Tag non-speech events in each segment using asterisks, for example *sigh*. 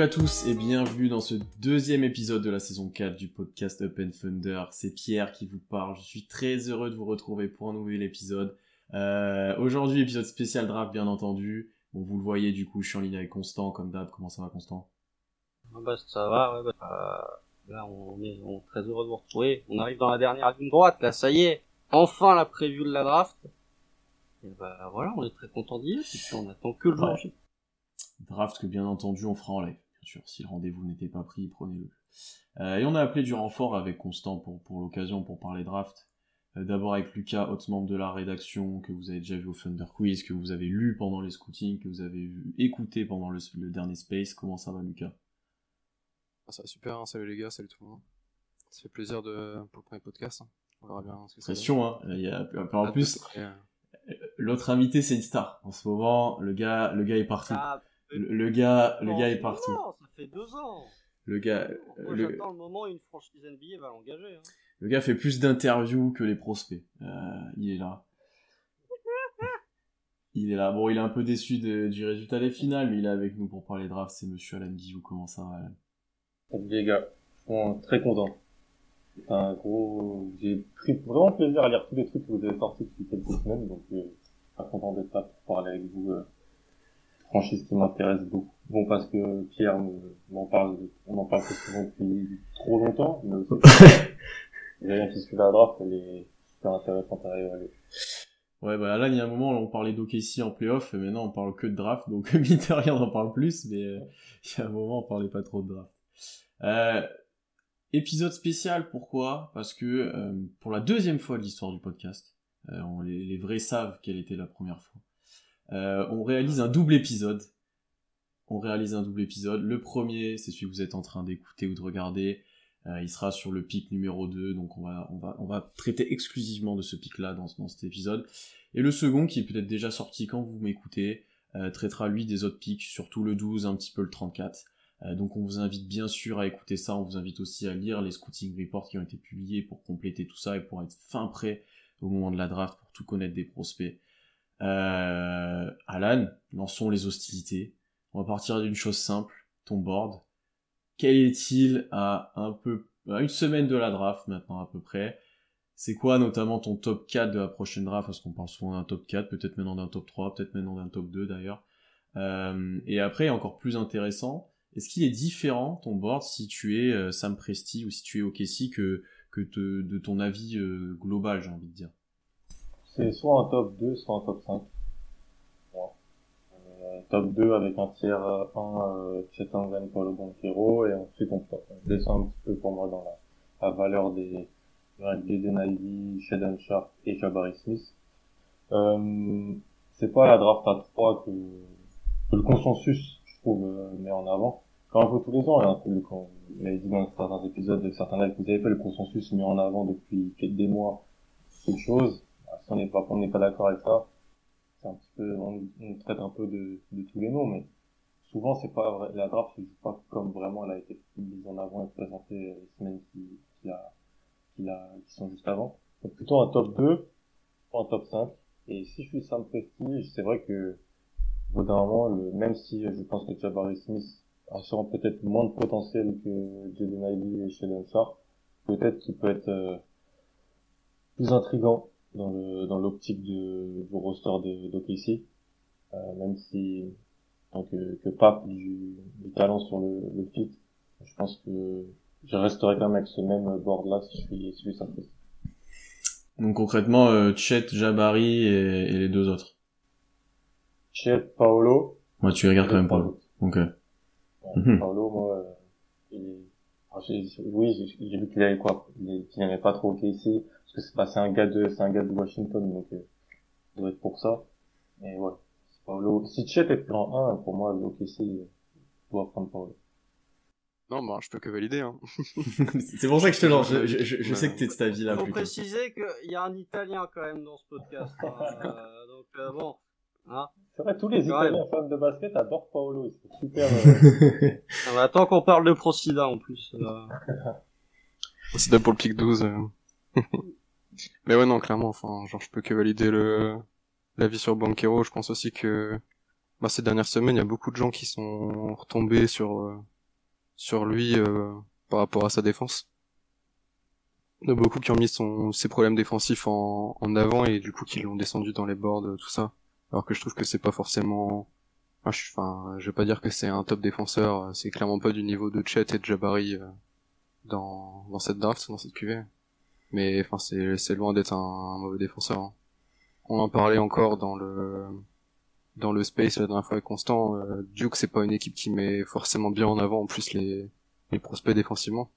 Salut à tous et bienvenue dans ce deuxième épisode de la saison 4 du podcast Up and Thunder. C'est Pierre qui vous parle. Je suis très heureux de vous retrouver pour un nouvel épisode. Euh, Aujourd'hui, épisode spécial draft, bien entendu. Bon, vous le voyez, du coup, je suis en ligne avec Constant, comme d'hab. Comment ça va, Constant? Ah bah, ça va, ouais, bah, euh, là on est, on est très heureux de vous retrouver. On arrive dans la dernière ligne droite, là ça y est, enfin la preview de la draft. Et bah voilà, on est très content d'y être, et puis on attend que le jour. Ouais. Draft que, bien entendu, on fera en live. Bien sûr, si le rendez-vous n'était pas pris, prenez-le. Euh, et on a appelé du renfort avec Constant pour, pour l'occasion, pour parler draft. Euh, D'abord avec Lucas, autre membre de la rédaction, que vous avez déjà vu au Thunder Quiz, que vous avez lu pendant les scootings, que vous avez vu, écouté pendant le, le dernier Space. Comment ça va, Lucas? Ah, ça va super, hein. salut les gars, salut tout le monde. Ça fait plaisir de... pour le premier podcast. hein. On verra bien ce que ça Pression, hein. Il y a, en donne. plus, euh, l'autre invité, c'est une star. En ce moment, le gars, le gars est partout. Ah, Le, le gars, le gars est partout. Non, ça fait deux ans. Le gars, Moi le, j'attends le moment où une franchise NBA va l'engager. Hein. le gars fait plus d'interviews que les prospects. Euh, il est là. *laughs* Il est là. Bon, il est un peu déçu de- du résultat des finales, mais il est avec nous pour parler draft. C'est Monsieur Alan Guillou. Comment ça va, Alan? Les gars, je suis très content. C'est un gros, j'ai pris vraiment plaisir à lire tous les trucs que vous avez sortis depuis quelques semaines, donc euh, très content d'être là pour parler avec vous. Euh, franchise qui m'intéresse beaucoup. Bon parce que Pierre me- m'en parle, on en parle souvent depuis trop longtemps, mais aussi rien qui suit la draft, elle est super intéressante à regarder. Ouais, bah là, il y a un moment, on parlait d'OKC en playoff, et maintenant on parle que de draft, donc *laughs* mine de rien, on en parle plus, mais euh, il y a un moment, on parlait pas trop de draft. Euh, épisode spécial, pourquoi? Parce que euh, pour la deuxième fois de l'histoire du podcast, on- les, les vrais savent quelle était la première fois, euh, on réalise un double épisode. On réalise un double épisode. Le premier, c'est celui que vous êtes en train d'écouter ou de regarder. Euh, il sera sur le pic numéro 2, donc on va, traiter exclusivement de ce pic-là dans, dans cet épisode. Et le second, qui est peut-être déjà sorti quand vous m'écoutez, euh, traitera lui des autres pics, surtout le 12, un petit peu le 34. Euh, donc on vous invite bien sûr à écouter ça, on vous invite aussi à lire les scouting reports qui ont été publiés pour compléter tout ça et pour être fin prêt au moment de la draft, pour tout connaître des prospects. Euh, Alan, lançons les hostilités. On va partir d'une chose simple, ton board. Quel est-il à un peu, une semaine de la draft maintenant à peu près? C'est quoi notamment ton top 4 de la prochaine draft? Parce qu'on parle souvent d'un top 4, peut-être maintenant d'un top 3, peut-être maintenant d'un top 2 d'ailleurs. Euh, et après, encore plus intéressant, est-ce qu'il est différent ton board si tu es euh, Sam Presti ou si tu es OKC que, que te- de ton avis euh, global, j'ai envie de dire? C'est soit un top 2, soit un top 5. Voilà. Euh, top 2 avec un tiers 1 euh, Chetangan Paulo Banquero et ensuite on, on descend un petit peu pour moi dans la, la valeur des Jaden Shaden Sharp et Jabari Smith. Euh, c'est pas la draft à 3 que, que le consensus, je trouve, euh, met en avant. Quand un peu tous les ans, hein, le- quand vous l'avez dit dans certains épisodes de certains lives que vous avez fait, le consensus met en avant depuis des mois quelque chose. On n'est pas, pas d'accord avec ça, c'est un petit peu, on, on traite un peu de, de tous les noms, mais souvent c'est pas vrai, la draft se joue pas comme vraiment elle a été mise en avant et présentée les semaines qui, qui, qui, qui sont juste avant. Donc plutôt un top 2, pas un top 5. Et si je suis Sam Presti, c'est vrai que, au bout d'un moment, le, même si je pense que Jabari Smith a sûrement peut-être moins de potentiel que Jaden Ivey et Sheldon Sharp, peut-être qu'il peut être euh, plus intrigant dans le dans l'optique de du roster de d'OKC euh, même si tant que que pape du, du talent sur le, le fit je pense que je resterai quand même avec ce même board là si je suis si je suis Donc concrètement, euh, Chet, Jabari et, et les deux autres. Chet Paolo Moi, tu regardes quand même pas. Ok. Ouais, Mhm. Paolo moi euh, il est alors, oui j'ai j'ai vu qu'il avait quoi il qu'il n'aimait pas trop OKC parce que c'est pas c'est un gars de c'est un gars de Washington donc euh, ça doit être pour ça mais ouais Paolo si Chet est plan 1 pour moi l'OKC euh, doit prendre Paolo Non, bah, je peux que valider. Hein. *laughs* c'est pour ça que je te lance. Je, je, je, je Ouais. sais que t'es de cet avis-là Il faut plutôt. préciser qu'il y a un Italien quand même dans ce podcast. hein. Euh, donc euh, bon, Ah. C'est vrai, tous les Ouais. Italiens fans de basket adorent Paolo. C'est super. euh, *laughs* Ah bah, attends qu'on parle de Procida en plus. euh. D'abord pour le pic 12. *laughs* euh. Mais ouais, non, clairement, enfin, genre, je peux que valider le, l'avis sur Banquero. Je pense aussi que, bah, ces dernières semaines, il y a beaucoup de gens qui sont retombés sur, euh, sur lui, euh, par rapport à sa défense. Il y a beaucoup qui ont mis son, ses problèmes défensifs en, en avant et du coup qui l'ont descendu dans les boards, tout ça. Alors que je trouve que c'est pas forcément, enfin, je, enfin, vais pas dire que c'est un top défenseur, c'est clairement pas du niveau de Chet et de Jabari, euh, dans, dans cette draft, dans cette QV. Mais enfin, c'est, loin d'être un, mauvais défenseur. hein. On en parlait encore dans le dans le space la dernière fois Constant. euh, Duke, c'est pas une équipe qui met forcément bien en avant en plus les les prospects défensivement.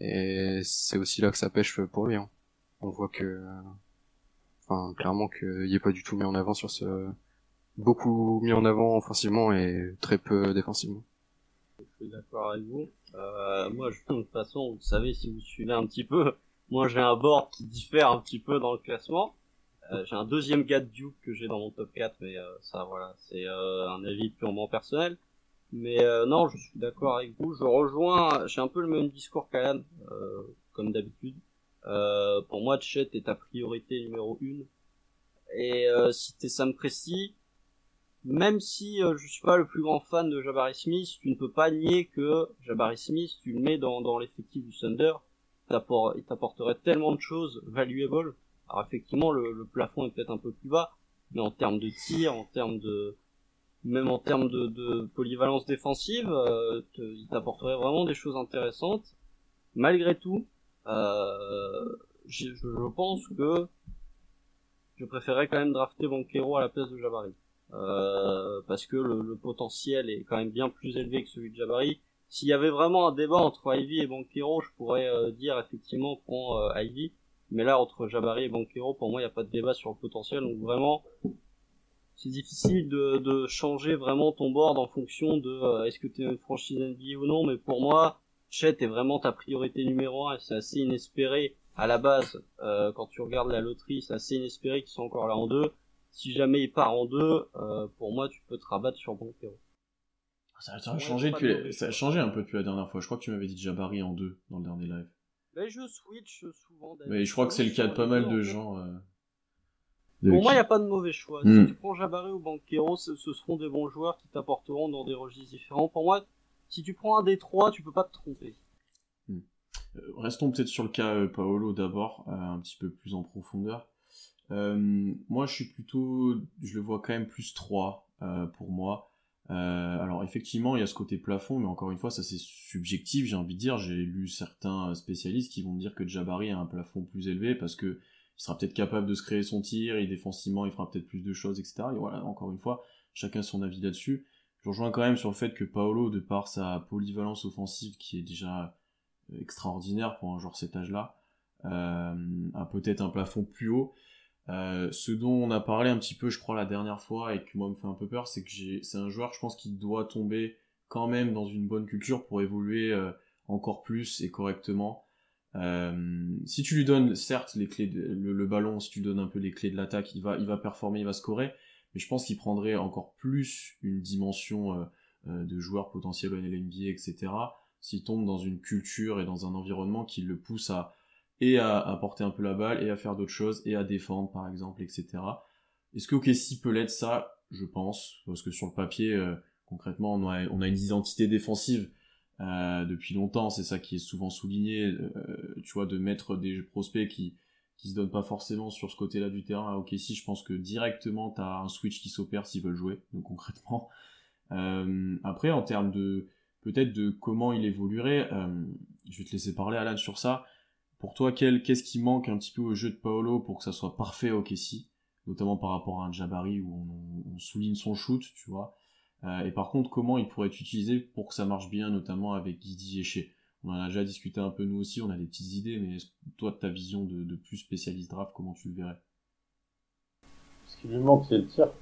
Et c'est aussi là que ça pêche pour lui. hein. On voit que, enfin, clairement qu'il est pas du tout mis en avant sur ce, beaucoup mis en avant offensivement et très peu défensivement. Je suis d'accord avec vous. Euh, moi, je, de toute façon, vous savez, si vous suivez un petit peu, moi j'ai un board qui diffère un petit peu dans le classement. Euh, j'ai un deuxième gars de Duke que j'ai dans mon top 4, mais euh, ça, voilà, c'est euh, un avis purement personnel. Mais euh, non, je suis d'accord avec vous. Je rejoins, j'ai un peu le même discours qu'Alan, euh, comme d'habitude. Euh, pour moi, Chet est ta priorité numéro une. Et si t'es Sam Presti, même si je suis pas le plus grand fan de Jabari Smith, tu ne peux pas nier que Jabari Smith, tu le mets dans, dans l'effectif du Thunder, il t'apporterait tellement de choses valuables. Alors effectivement, le, plafond est peut-être un peu plus bas, mais en termes de tir, en termes de même en termes de, polyvalence défensive, euh, il t'apporterait vraiment des choses intéressantes. Malgré tout, euh, je, pense que je préférais quand même drafter Banquero à la place de Jabari. Euh, parce que le potentiel est quand même bien plus élevé que celui de Jabari. S'il y avait vraiment un débat entre Ivy et Banquero, je pourrais euh, dire effectivement prends euh, Ivy. Mais là, entre Jabari et Banquero, pour moi, il n'y a pas de débat sur le potentiel. Donc vraiment, c'est difficile de, changer vraiment ton board en fonction de euh, est-ce que tu es une franchise NBA ou non. Mais pour moi, Chet est vraiment ta priorité numéro un c'est assez inespéré à la base. euh, quand tu regardes la loterie, c'est assez inespéré qu'ils soient encore là en deux. Si jamais il part en deux, pour moi, tu peux te rabattre sur Banquero. Ça, ça a Ouais, changé depuis, ça a changé un peu depuis la dernière fois. Je crois que tu m'avais dit Jabari en deux dans le dernier live. Mais je switch souvent. Mais je crois que c'est le cas de pas mal de gens. euh, de Pour moi, il n'y a pas de mauvais choix. Hmm. Si tu prends Jabari ou Banquero, ce, ce seront des bons joueurs qui t'apporteront dans des registres différents. Pour moi, si tu prends un des trois, tu peux pas te tromper. Euh, Restons peut-être sur le cas euh, Paolo d'abord, un petit peu plus en profondeur. Moi, je suis plutôt, je le vois quand même plus 3 euh, pour moi. Euh, alors effectivement, il y a ce côté plafond, mais encore une fois, ça c'est subjectif, j'ai envie de dire. J'ai lu certains spécialistes qui vont dire que Jabari a un plafond plus élevé parce que il sera peut-être capable de se créer son tir, et défensivement, il fera peut-être plus de choses, etc. Et voilà, encore une fois, chacun son avis là-dessus. Je rejoins quand même sur le fait que Paolo, de par sa polyvalence offensive qui est déjà extraordinaire pour un joueur cet âge-là, euh, a peut-être un plafond plus haut. Euh, ce dont on a parlé un petit peu, je crois, la dernière fois, et qui moi me fait un peu peur, c'est que c'est un joueur, je pense, qui doit tomber quand même dans une bonne culture pour évoluer euh, encore plus et correctement. Euh, si tu lui donnes, certes, les clés, le, ballon, si tu lui donnes un peu les clés de l'attaque, il va, il performer, il va scorer, mais je pense qu'il prendrait encore plus une dimension de joueur potentiel en NBA, etc. S'il tombe dans une culture et dans un environnement qui le pousse à et à, à porter un peu la balle et à faire d'autres choses et à défendre par exemple, etc. Est-ce que OKC peut l'être? Ça Je pense parce que sur le papier, euh, concrètement, on a, on a une identité défensive euh, depuis longtemps. C'est ça qui est souvent souligné. euh, tu vois, de mettre des prospects qui qui se donnent pas forcément sur ce côté-là du terrain à OKC. Je pense que directement t'as un switch qui s'opère s'ils veulent jouer. Donc concrètement. Euh, après, en termes de peut-être de comment il évoluerait, euh, je vais te laisser parler Alan sur ça. Pour toi, quel, qu'est-ce qui manque un petit peu au jeu de Paolo pour que ça soit parfait au Kessie Notamment par rapport à un Jabari où on, souligne son shoot, tu vois. Euh, et par contre, comment il pourrait être utilisé pour que ça marche bien, notamment avec Guidi Shea? On en a déjà discuté un peu nous aussi, on a des petites idées, mais toi, de ta vision de, plus spécialiste draft, comment tu le verrais? Ce qui lui manque, c'est le tir.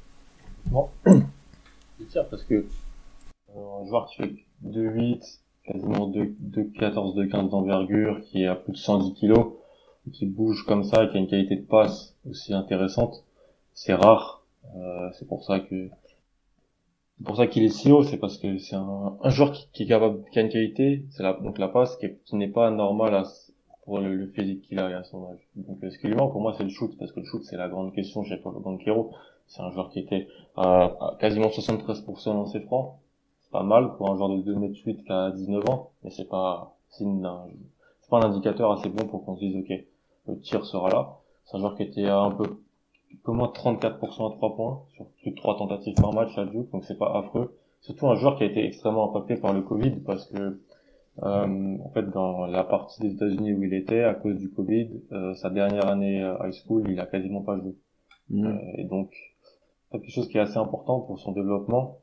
Non. *coughs* le tir, parce que euh, un joueur qui fait 2-8, quasiment 2-14, 2-15 d'envergure, qui est à plus de 110 kilos, qui bouge comme ça, qui a une qualité de passe aussi intéressante, c'est rare Euh, c'est pour ça que c'est pour ça qu'il est si haut, c'est parce que c'est un, joueur qui, qui, est capable, qui a une qualité, c'est la, donc la passe qui, qui n'est pas normale pour le, physique qu'il a et à son âge. Donc ce qui lui manque pour moi c'est le shoot, parce que le shoot c'est la grande question chez Paulo Banquero. C'est un joueur qui était à quasiment 73% dans ses francs. C'est pas mal pour un joueur de 2 m 8 qui a 19 ans, mais c'est pas d'un, c'est pas un indicateur assez bon pour qu'on se dise ok, le tir sera là. C'est un joueur qui était un peu, peu moins de 34% à 3 points, sur plus de 3 tentatives par match à Duke, donc c'est pas affreux. Surtout un joueur qui a été extrêmement impacté par le Covid parce que euh, en fait, dans la partie des États-Unis où il était, à cause du Covid, euh, sa dernière année euh, high school, il a quasiment pas joué. Mm. Euh, et donc, c'est quelque chose qui est assez important pour son développement,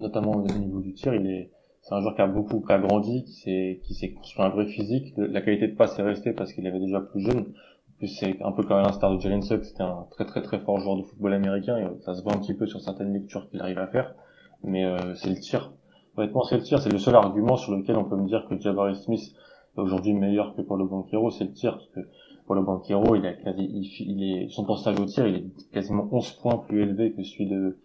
notamment au niveau du tir. Il est, c'est un joueur qui a beaucoup, qui a grandi, qui s'est, qui s'est construit un vrai physique. La qualité de passe est restée parce qu'il avait déjà plus jeune. En plus, c'est un peu comme l'instar de Jalen Suggs, c'était un très très très fort joueur de football américain et ça se voit un petit peu sur certaines lectures qu'il arrive à faire. Mais euh, c'est le tir. Honnêtement, c'est le tir. C'est le seul argument sur lequel on peut me dire que Jabari Smith est aujourd'hui meilleur que Paulo Banquero, c'est le tir. Parce que Paulo Banquero, il a quasi, il est, son pourcentage au tir, il est quasiment 11 points plus élevé que celui de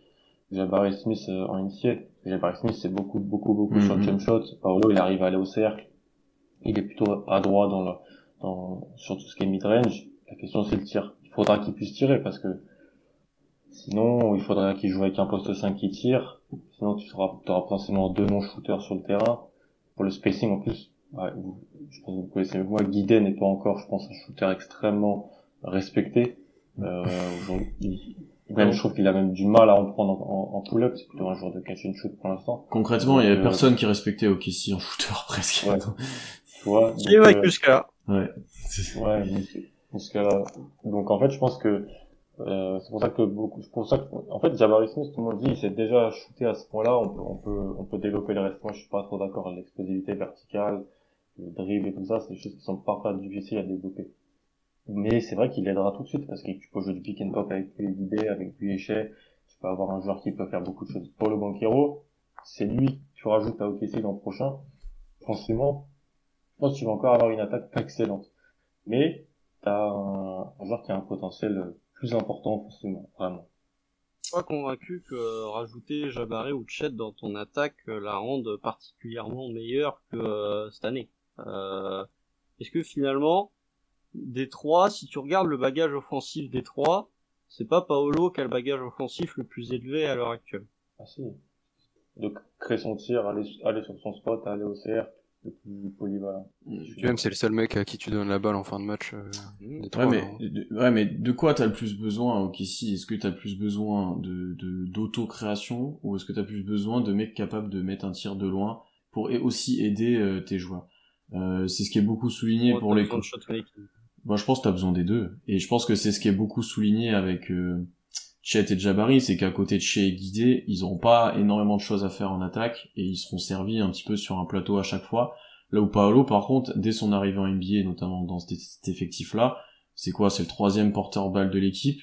Jabari Smith euh, en NCAA. Jabari Smith, c'est beaucoup, beaucoup, beaucoup sur le Mhm. jump shot. Paolo, il arrive à aller au cercle. Il est plutôt adroit dans le, dans, sur tout ce qui est mid-range. La question, c'est le tir. Il faudra qu'il puisse tirer parce que sinon, il faudra qu'il joue avec un poste 5 qui tire. Sinon, tu auras, auras potentiellement deux non-shooters sur le terrain. Pour le spacing, en plus, ouais, vous- je pense que vous connaissez moi, Guidé n'est pas encore, je pense, un shooter extrêmement respecté. Euh, aujourd'hui, même, je trouve qu'il a même du mal à en prendre en, en, en pull-up. C'est plutôt un joueur de catch and shoot pour l'instant. Concrètement, il y avait Euh, personne qui respectait OKC en shooter *laughs* presque. Ouais. Tu vois. *laughs* Donc, ouais, euh, là. Ouais. Ouais, *laughs* cas-là. Donc en fait, je pense que euh, c'est pour ça que beaucoup, c'est pour ça que, en fait, Jabari Smith, tout le monde dit, il s'est déjà shooté à ce point-là. On peut, on peut, on peut développer le reste. Moi, je suis pas trop d'accord. L'explosivité verticale, le dribble et tout ça, c'est des choses qui sont parfois difficiles à développer. Mais c'est vrai qu'il aidera tout de suite parce que tu peux jouer du pick and pop avec lui guidé, avec lui échec. Tu peux avoir un joueur qui peut faire beaucoup de choses. Pour le Banquero, c'est lui tu rajoutes à OKC l'an prochain. Franchement, je pense que tu vas encore avoir une attaque excellente. Mais t'as un, un joueur qui a un potentiel plus important forcément, vraiment. Pas convaincu que rajouter Jabari ou Chet dans ton attaque euh, la rende particulièrement meilleure que euh, cette année. Euh, Est-ce que finalement, des trois, si tu regardes le bagage offensif des trois, c'est pas Paolo qui a le bagage offensif le plus élevé à l'heure actuelle. Ah si. De créer son tir, aller, aller sur son spot, aller au CR, le plus polyvalent. Puis même, c'est le seul mec à qui tu donnes la balle en fin de match. euh, des Ouais mais, non de, ouais, mais de quoi t'as le plus besoin au OKC Est-ce que t'as plus besoin de de- d'auto-création ou est-ce que t'as plus besoin de mecs capables de mettre un tir de loin pour et aussi aider euh, tes joueurs? Euh, C'est ce qui est beaucoup souligné pour les making. Moi, je pense que t'as besoin des deux. Et je pense que c'est ce qui est beaucoup souligné avec euh, Chet et Jabari, c'est qu'à côté de Shea et Guidé, ils n'auront pas énormément de choses à faire en attaque et ils seront servis un petit peu sur un plateau à chaque fois. Là où Paolo, par contre, dès son arrivée en NBA, notamment dans cet, effectif-là, c'est quoi? C'est le troisième porteur-balle de l'équipe.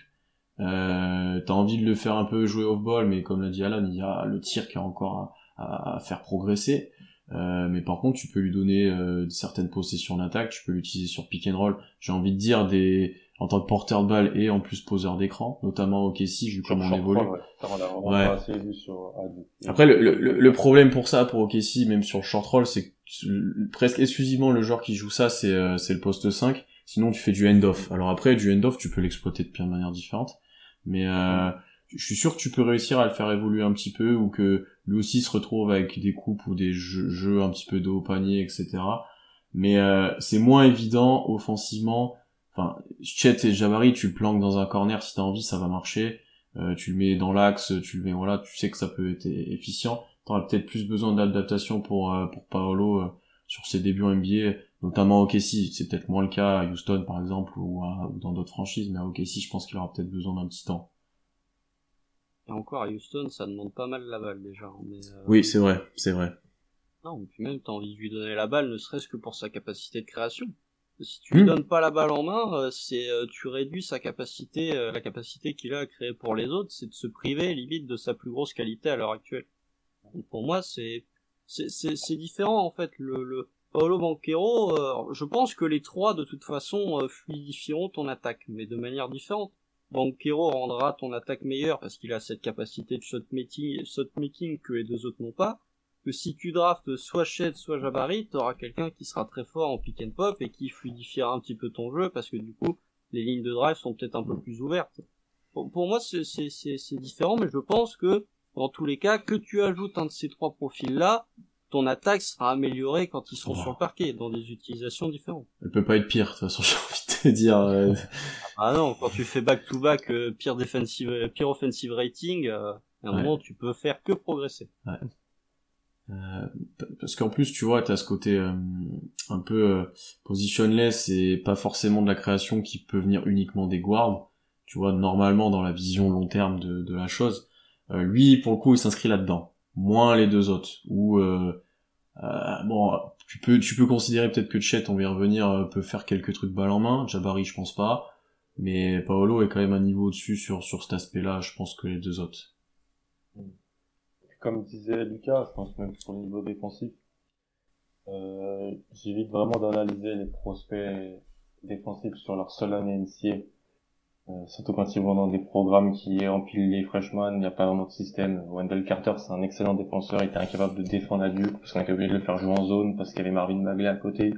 Euh, t'as envie de le faire un peu jouer off-ball, mais comme l'a dit Alan, il y a le tir qui a encore à faire progresser. Euh, mais par contre, tu peux lui donner euh, certaines possessions d'attaque, tu peux l'utiliser sur pick and roll. J'ai envie de dire des en tant que porteur de balle et en plus poseur d'écran, notamment au Kessie, vu comment on évolue. roll, ouais. Ça, on Ouais. pas assez vu sur Adu. Après, le, le, le problème pour ça, pour OKC, même sur short roll, c'est que presque exclusivement le joueur qui joue ça, c'est euh, c'est le poste 5. Sinon, tu fais du end-off. Alors après, du end-off, tu peux l'exploiter de plein de manières différentes. Mais euh, je suis sûr que tu peux réussir à le faire évoluer un petit peu ou que lui aussi se retrouve avec des coupes ou des jeux, un petit peu de haut panier, etc. Mais euh, c'est moins évident offensivement. Enfin, Chet et Jabari, tu le planques dans un corner si t'as envie, ça va marcher. Euh, tu le mets dans l'axe, tu le mets voilà, tu sais que ça peut être efficient. T'auras peut-être plus besoin d'adaptation pour euh, pour Paolo euh, sur ses débuts en NBA, notamment au OKC. C'est peut-être moins le cas à Houston par exemple ou, à- ou dans d'autres franchises, mais à OKC, je pense qu'il aura peut-être besoin d'un petit temps. Et encore à Houston, ça demande pas mal la balle déjà. hein, Mais, euh, Oui, c'est vrai, c'est vrai. Non, puis même t'as envie de lui donner la balle, ne serait-ce que pour sa capacité de création. Si tu lui Hmm. donnes pas la balle en main, euh, c'est euh, tu réduis sa capacité, la capacité qu'il a à créer pour les autres, c'est de se priver limite de sa plus grosse qualité à l'heure actuelle. Donc pour moi, c'est c'est c'est c'est différent en fait. Le, le Paolo Banquero, euh, je pense que les trois de toute façon fluidifieront ton attaque, mais de manière différente. Banquero rendra ton attaque meilleure parce qu'il a cette capacité de shot making, shot making que les deux autres n'ont pas, que si tu draftes soit Shed, soit Jabari, t'auras quelqu'un qui sera très fort en pick and pop et qui fluidifiera un petit peu ton jeu parce que du coup, les lignes de drive sont peut-être un peu plus ouvertes. Pour, pour moi, c'est, c'est, c'est, c'est différent, mais je pense que, dans tous les cas, que tu ajoutes un de ces trois profils-là, ton attaque sera améliorée quand ils seront Oh. sur le parquet, dans des utilisations différentes. Elle peut pas être pire, de toute façon, *laughs* j'ai envie de te dire. euh, Ah non, quand tu fais back-to-back euh, pire defensive, euh, pire offensive rating, euh, à un Ouais. moment, tu peux faire que progresser. Euh, p- parce qu'en plus, tu vois, t'as ce côté euh, un peu euh, positionless et pas forcément de la création qui peut venir uniquement des guards. Tu vois, normalement, dans la vision long terme de, de la chose, euh, lui, pour le coup, il s'inscrit là-dedans. Moins les deux autres. Ou euh, euh, bon, tu peux tu peux considérer peut-être que Chet, on va y revenir, euh, peut faire quelques trucs balle en main. Jabari, je pense pas. Mais Paolo est quand même un niveau au-dessus sur sur cet aspect-là, je pense que les deux autres. Comme disait Lucas, je pense même sur le niveau défensif, euh, j'évite vraiment d'analyser les prospects défensifs sur leur seule année NCA. Euh, surtout quand ils vont dans des programmes qui empilent les freshmen, il n'y a pas vraiment de système. Wendell Carter, c'est un excellent défenseur, il était incapable de défendre à Duke, parce qu'on était obligé de le faire jouer en zone, parce qu'il y avait Marvin Bagley à côté.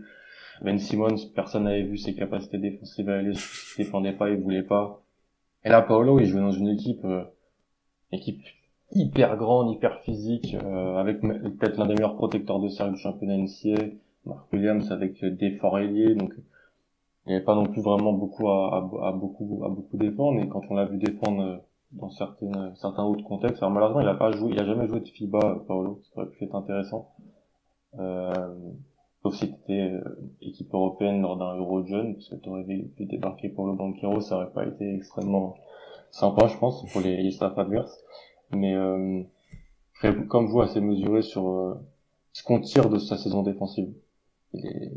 Ben Simmons, personne n'avait vu ses capacités défensives à aller, défendait pas, il voulait pas. Et là, Paolo, il jouait dans une équipe, euh, équipe hyper grande, hyper physique, euh, avec peut-être l'un des meilleurs protecteurs de cercle du championnat NCA, Mark Williams avec euh, des forts donc il n'y avait pas non plus vraiment beaucoup à, à, à beaucoup à beaucoup défendre, et quand on l'a vu défendre dans certains autres contextes, alors malheureusement il a pas joué, il a jamais joué de FIBA, Paolo, ça aurait pu être intéressant. Sauf si t'étais euh, équipe européenne lors d'un Euro Jeune, parce que t'aurais vu débarquer pour le Banquero, ça aurait pas été extrêmement sympa, je pense, pour les, les staffs adverses. Mais euh, comme vous assez mesuré sur euh, ce qu'on tire de sa saison défensive. Il est-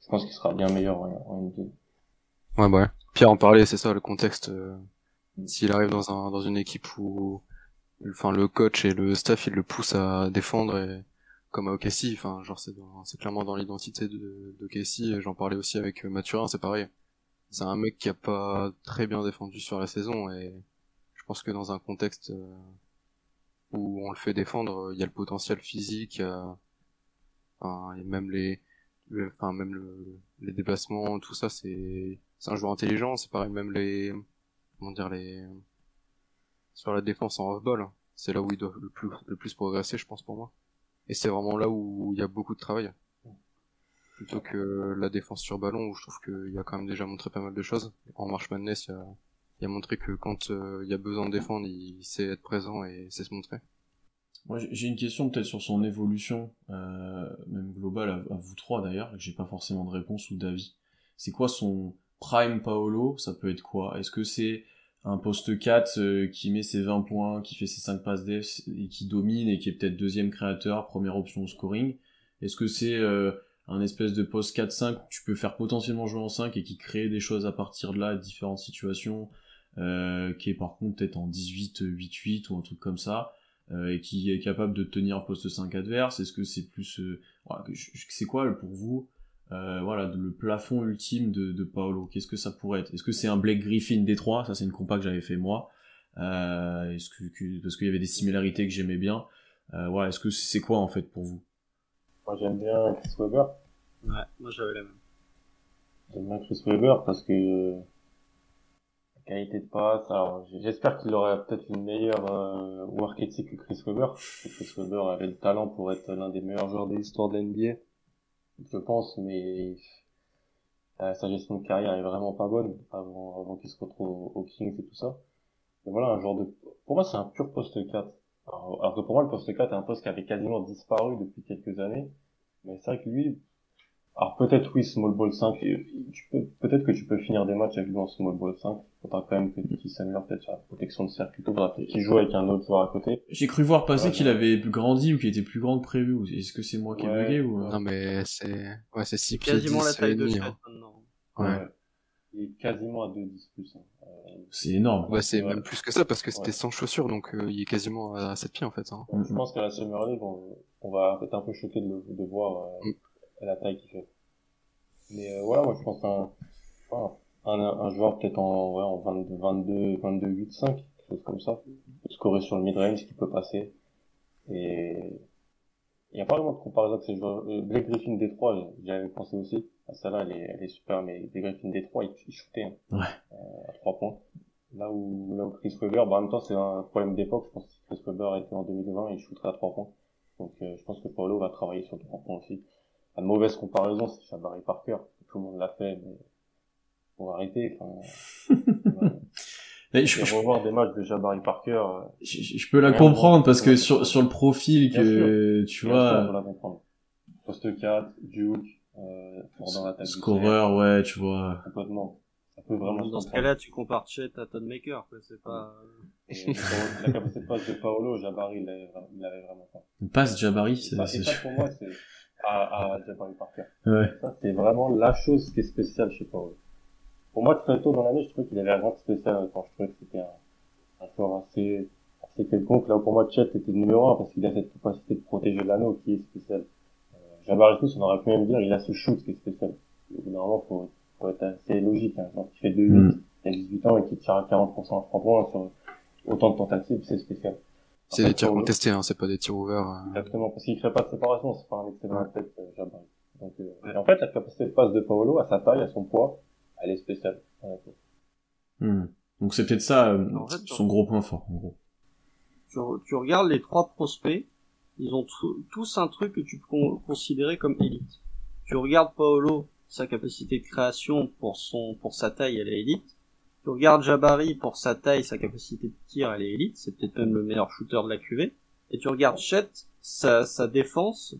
je pense qu'il sera bien meilleur en NBA. Ouais, bah ouais. Pierre en parlait, c'est ça le contexte. euh, S'il arrive dans un dans une équipe où, enfin, le coach et le staff ils le poussent à défendre, et, comme à OKC, enfin, genre c'est c'est clairement dans l'identité de d'OKC. et J'en parlais aussi avec euh, Mathurin, c'est pareil. C'est un mec qui a pas très bien défendu sur la saison et je pense que dans un contexte euh, où on le fait défendre, il y a le potentiel physique, enfin, et même les le- enfin même le, les déplacements, tout ça, c'est c'est un joueur intelligent. C'est pareil, même les comment dire les sur la défense en off-ball, c'est là où il doit le plus le plus progresser, je pense pour moi. Et c'est vraiment là où il y a beaucoup de travail, plutôt que la défense sur ballon où je trouve qu'il a quand même déjà montré pas mal de choses. En March Madness, il a, il a montré que quand euh, il y a besoin de défendre, il sait être présent et sait se montrer. Moi, j'ai- j'ai une question peut-être sur son évolution, euh, même globale, à, à vous trois d'ailleurs, que j'ai pas forcément de réponse ou d'avis. C'est quoi son prime Paolo? Ça peut être quoi? Est-ce que c'est un poste 4 euh, qui met ses 20 points, qui fait ses 5 passes def et qui domine et qui est peut-être deuxième créateur, première option au scoring. Est-ce que c'est euh, un espèce de poste 4-5 où tu peux faire potentiellement jouer en 5 et qui crée des choses à partir de là, différentes situations, euh, qui est par contre peut-être en 18-8-8 ou un truc comme ça euh, et qui est capable de tenir poste 5 adverse? Est-ce que c'est plus... euh, c'est quoi pour vous euh, voilà, le plafond ultime de, de Paolo Qu'est-ce que ça pourrait être? Est-ce que c'est un Blake Griffin Détroit Ça, c'est une compa que j'avais fait moi. Euh, est-ce que, que- parce qu'il y avait des similarités que j'aimais bien. Euh, voilà, est-ce que c'est c'est quoi en fait pour vous? Moi j'aime bien Chris Webber. Ouais, moi j'avais la même. J'aime bien Chris Webber parce que la qualité de passe, alors j'espère qu'il aurait peut-être une meilleure euh, work ethic que Chris Webber. Chris Webber avait le talent pour être l'un des meilleurs joueurs de l'histoire de l'NBA. Je pense, mais euh, sa gestion de carrière est vraiment pas bonne avant, avant qu'il se retrouve au- Kings et tout ça. Mais voilà, un genre de... Pour moi, c'est un pur poste 4. Alors, alors que pour moi, le poste 4 est un poste qui avait quasiment disparu depuis quelques années. Mais c'est vrai que lui, alors peut-être oui, small ball 5, et tu peux, peut-être que tu peux finir des matchs avec lui en small ball 5. Faudra quand même que qu'il s'améliore peut-être sur la protection de cercle. Faudra peut-être qu'il joue avec un autre joueur à côté. J'ai cru voir passer Ouais, qu'il avait grandi ou qu'il était plus grand que prévu. Est-ce que c'est moi qui ai Ouais, bugué ou... ouais. Non mais c'est ouais c'est 6 pieds Quasiment 10 la taille de demi, hein. maintenant. Ouais. Il est quasiment à 2-10 plus. Hein. Euh, C'est énorme. Ouais, c'est Ouais. même plus que ça parce que c'était Ouais. sans chaussures, donc euh, il est quasiment à 7 pieds en fait. Hein. Je mm. pense qu'à la Summer League, on, on va être un peu choqué de, le- de voir euh, Mm. La taille qu'il fait. Mais euh, voilà, moi je pense un, un, un joueur peut-être en, ouais, en 22, 22, 22, 8, 5, quelque chose comme ça. Scorer sur le mid-range qui peut passer. Et il n'y a pas vraiment de comparaison avec ces joueurs. Euh, Blake Griffin Détroit, j'avais pensé aussi. À celle-là, elle est, elle est super, mais Blake Griffin Détroit, il, il shootait hein, Ouais. euh, à 3 points. Là où, là où Chris Webber, bah, en même temps, c'est un problème d'époque. Je pense que si Chris Webber était en 2020, il shooterait à 3 points. Donc, euh, je pense que Paolo va travailler sur 3 points aussi. La mauvaise comparaison, c'est Jabari Parker. Tout le monde l'a fait, mais faut arrêter. Enfin, *laughs* Mais je, je, revoir des matchs de Jabari Parker, je- je peux la comprendre parce que sur, sur le profil Bien que, tu bien sûr, on vois, peut la comprendre. Poste 4, Duke, euh, dans l'attaque. scoreur, ouais, tu vois. Complètement. Ça peut vraiment se Dans ce cas-là, tu compares Chet à Todd Maker, quoi. C'est pas. Et la capacité de passe de Paolo, Jabari, il l'avait vraiment pas. Une passe Jabari, c'est, pour moi, c'est à, à Jabari Parker. Ouais. Ça, c'est vraiment la chose qui est spéciale chez Paolo. Pour moi, très tôt dans l'année, je trouvais qu'il avait rien de spécial quand je trouvais que c'était un, un joueur assez, assez quelconque. Là où pour moi, Chet était le numéro un parce qu'il a cette capacité de protéger l'anneau qui est spéciale. Euh, Jabari plus, on aurait pu même dire, il a ce shoot qui est spécial. Moment, faut, faut être assez logique, hein. Genre, qui fait 2 Mm. 8 il a 18 ans et qui tire à 40% à 3 points sur autant de tentatives, c'est spécial. C'est des tirs contestés, hein, c'est pas des tirs ouverts. euh. Exactement, parce qu'il crée pas de séparation, c'est pas un excellent athlète, euh, Jabari. Donc, euh, et en fait, la capacité de passe de Paolo, à sa taille, à son poids, elle est spéciale. Hmm. Donc c'est peut-être ça, euh, En fait, son gros point fort, en gros. tu, tu regardes les trois prospects, ils ont tous- tous un truc que tu peux con- considérer comme élite. Tu regardes Paolo, sa capacité de création pour son pour sa taille, elle est élite. Tu regardes Jabari pour sa taille, sa capacité de tir, elle est élite. C'est peut-être même le meilleur shooter de la QV. Et tu regardes Chet, sa, sa défense,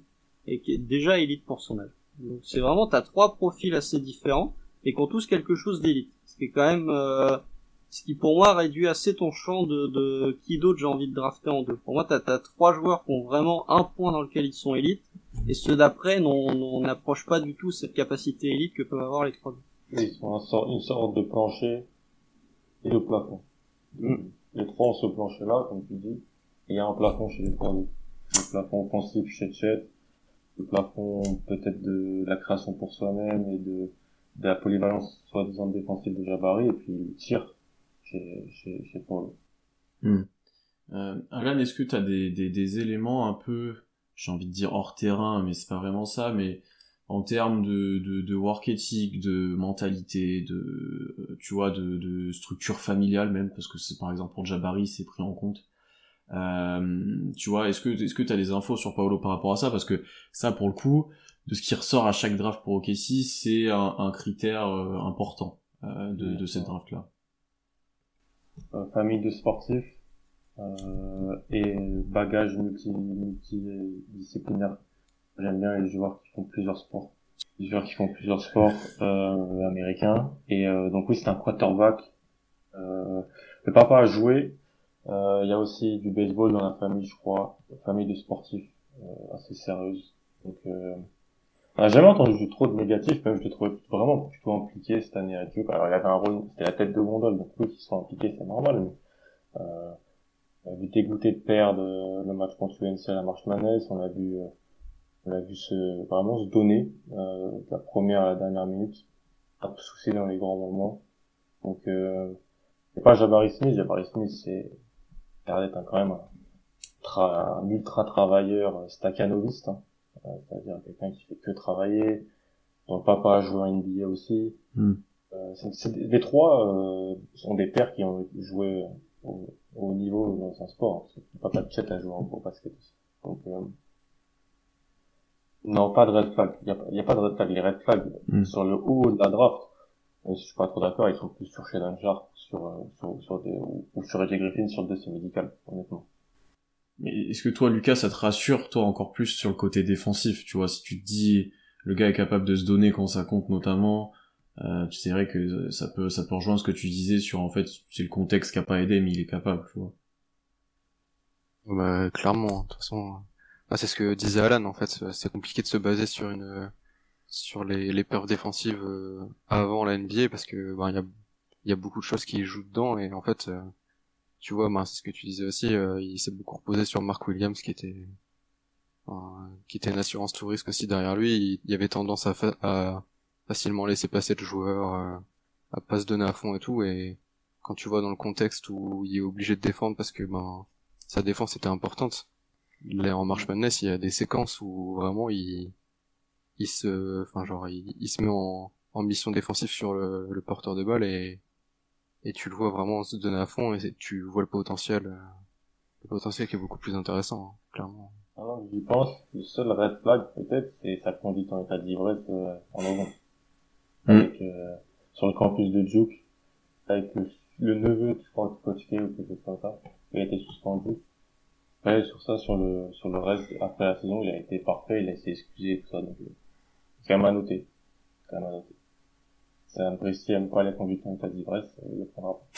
et qui est déjà élite pour son âge. Donc c'est vraiment, t'as trois profils assez différents, et qui ont tous quelque chose d'élite. Ce qui est quand même, euh, ce qui pour moi réduit assez ton champ de, de qui d'autre j'ai envie de drafter en deux. Pour moi, t'as as trois joueurs qui ont vraiment un point dans lequel ils sont élites, et ceux d'après n'approchent pas du tout cette capacité élite que peuvent avoir les trois. autres. Ils sont une sorte de plancher et de plafond. Les trois ont ce plancher-là, comme tu dis, et il y a un plafond chez les trois. Le plafond offensif chez Chet, le plafond peut-être de la création pour soi-même et de, de la polyvalence soi-disant défensive de Jabari, et puis le tir chez, chez, chez Paul. Hmm. Euh, Alan, est-ce que tu as des, des, des éléments un peu, j'ai envie de dire hors terrain, mais c'est pas vraiment ça, mais en termes de, de, de work ethic, de mentalité, de, euh, tu vois, de, de structure familiale même, parce que c'est par exemple pour Jabari, c'est pris en compte. Euh, tu vois, est-ce que est-ce que t'as des infos sur Paolo par rapport à ça? Parce que ça, pour le coup, de ce qui ressort à chaque draft pour OKC, c'est un, un critère euh, important euh, de, de cette draft-là. Euh, famille de sportifs, euh, et bagage multi, multidisciplinaire. J'aime bien les joueurs qui font plusieurs sports. Les joueurs qui font plusieurs sports euh, américains. Et euh, donc oui, c'est un quarterback. Euh, le papa a joué. Euh, Il y a aussi du baseball dans la famille, je crois. Famille de sportifs euh, assez sérieuse. Donc euh, on n'a jamais entendu trop de négatifs, même je l'ai trouvé vraiment plutôt impliqué cette année à Duke. Alors il avait un rôle, c'était la tête de gondole, donc oui, qu'ils soient impliqués, c'est normal. Mais, on a vu dégoûté de perdre le match contre UNC à la Marche Manès, on a vu, on a vu se, vraiment se donner euh, de la première à la dernière minute, pas de soucis dans les grands moments. Donc euh, c'est pas Jabari Smith, Jabari Smith c'est d'être un- quand même un, tra- un ultra travailleur euh, staccanoviste, hein. Euh, c'est-à-dire quelqu'un qui fait que travailler, dont le papa a joué en NBA aussi. Hmm. Euh, les trois euh, sont des pères qui ont joué au, au niveau dans un sport. hein. Le papa de Chet a joué au basket aussi. Donc, euh, non, pas de red flag. Il n'y a, pas- il y a pas de red flag. Les red flags Hmm. sur le haut de la draft, je suis pas trop d'accord, ils sont plus sur Sheldon Sharp, sur, euh, sur, sur des, ou, ou sur AJ Griffin sur le dossier médical, honnêtement. Mais est-ce que toi, Lucas, ça te rassure, toi, encore plus sur le côté défensif? Tu vois, si tu te dis, le gars est capable de se donner quand ça compte, notamment, euh, c'est vrai que ça peut, ça peut rejoindre ce que tu disais sur, en fait, c'est le contexte qui a pas aidé, mais il est capable, tu vois. Bah, clairement, de toute façon. Ah, c'est ce que disait Alan, en fait. C'est compliqué de se baser sur une, sur les, les perfs défensives euh, avant la NBA parce que, ben, il y a, il y a beaucoup de choses qui jouent dedans et en fait, euh, tu vois, ben, c'est ce que tu disais aussi, euh, il s'est beaucoup reposé sur Mark Williams qui était, qui était une assurance tout risque aussi derrière lui. Il, y avait tendance à, fa- à facilement laisser passer le joueur, à pas se donner à fond et tout. Et quand tu vois dans le contexte où il est obligé de défendre parce que ben sa défense était importante, il est en March Madness, il y a des séquences où vraiment il il se, enfin genre il, il se met en, en mission défensive sur le, le porteur de balle et et tu le vois vraiment se donner à fond et tu vois le potentiel, le potentiel qui est beaucoup plus intéressant, hein, clairement. Alors, j'y pense, le seul red flag, peut-être, c'est sa conduite en état d'ivresse euh, en novembre. Mm. Avec, euh, sur le campus de Duke, avec le, le neveu, je crois, de Coach K ou quelque chose comme ça, il a été suspendu. Ouais, sur ça, sur le, sur le reste, après la saison, il a été parfait, il a été excusé et tout ça, donc, euh, c'est quand même à noter. C'est quand même à noter. Ça apprécie, aime pas la conduite en état d'ivresse, il le prendra pas. *laughs*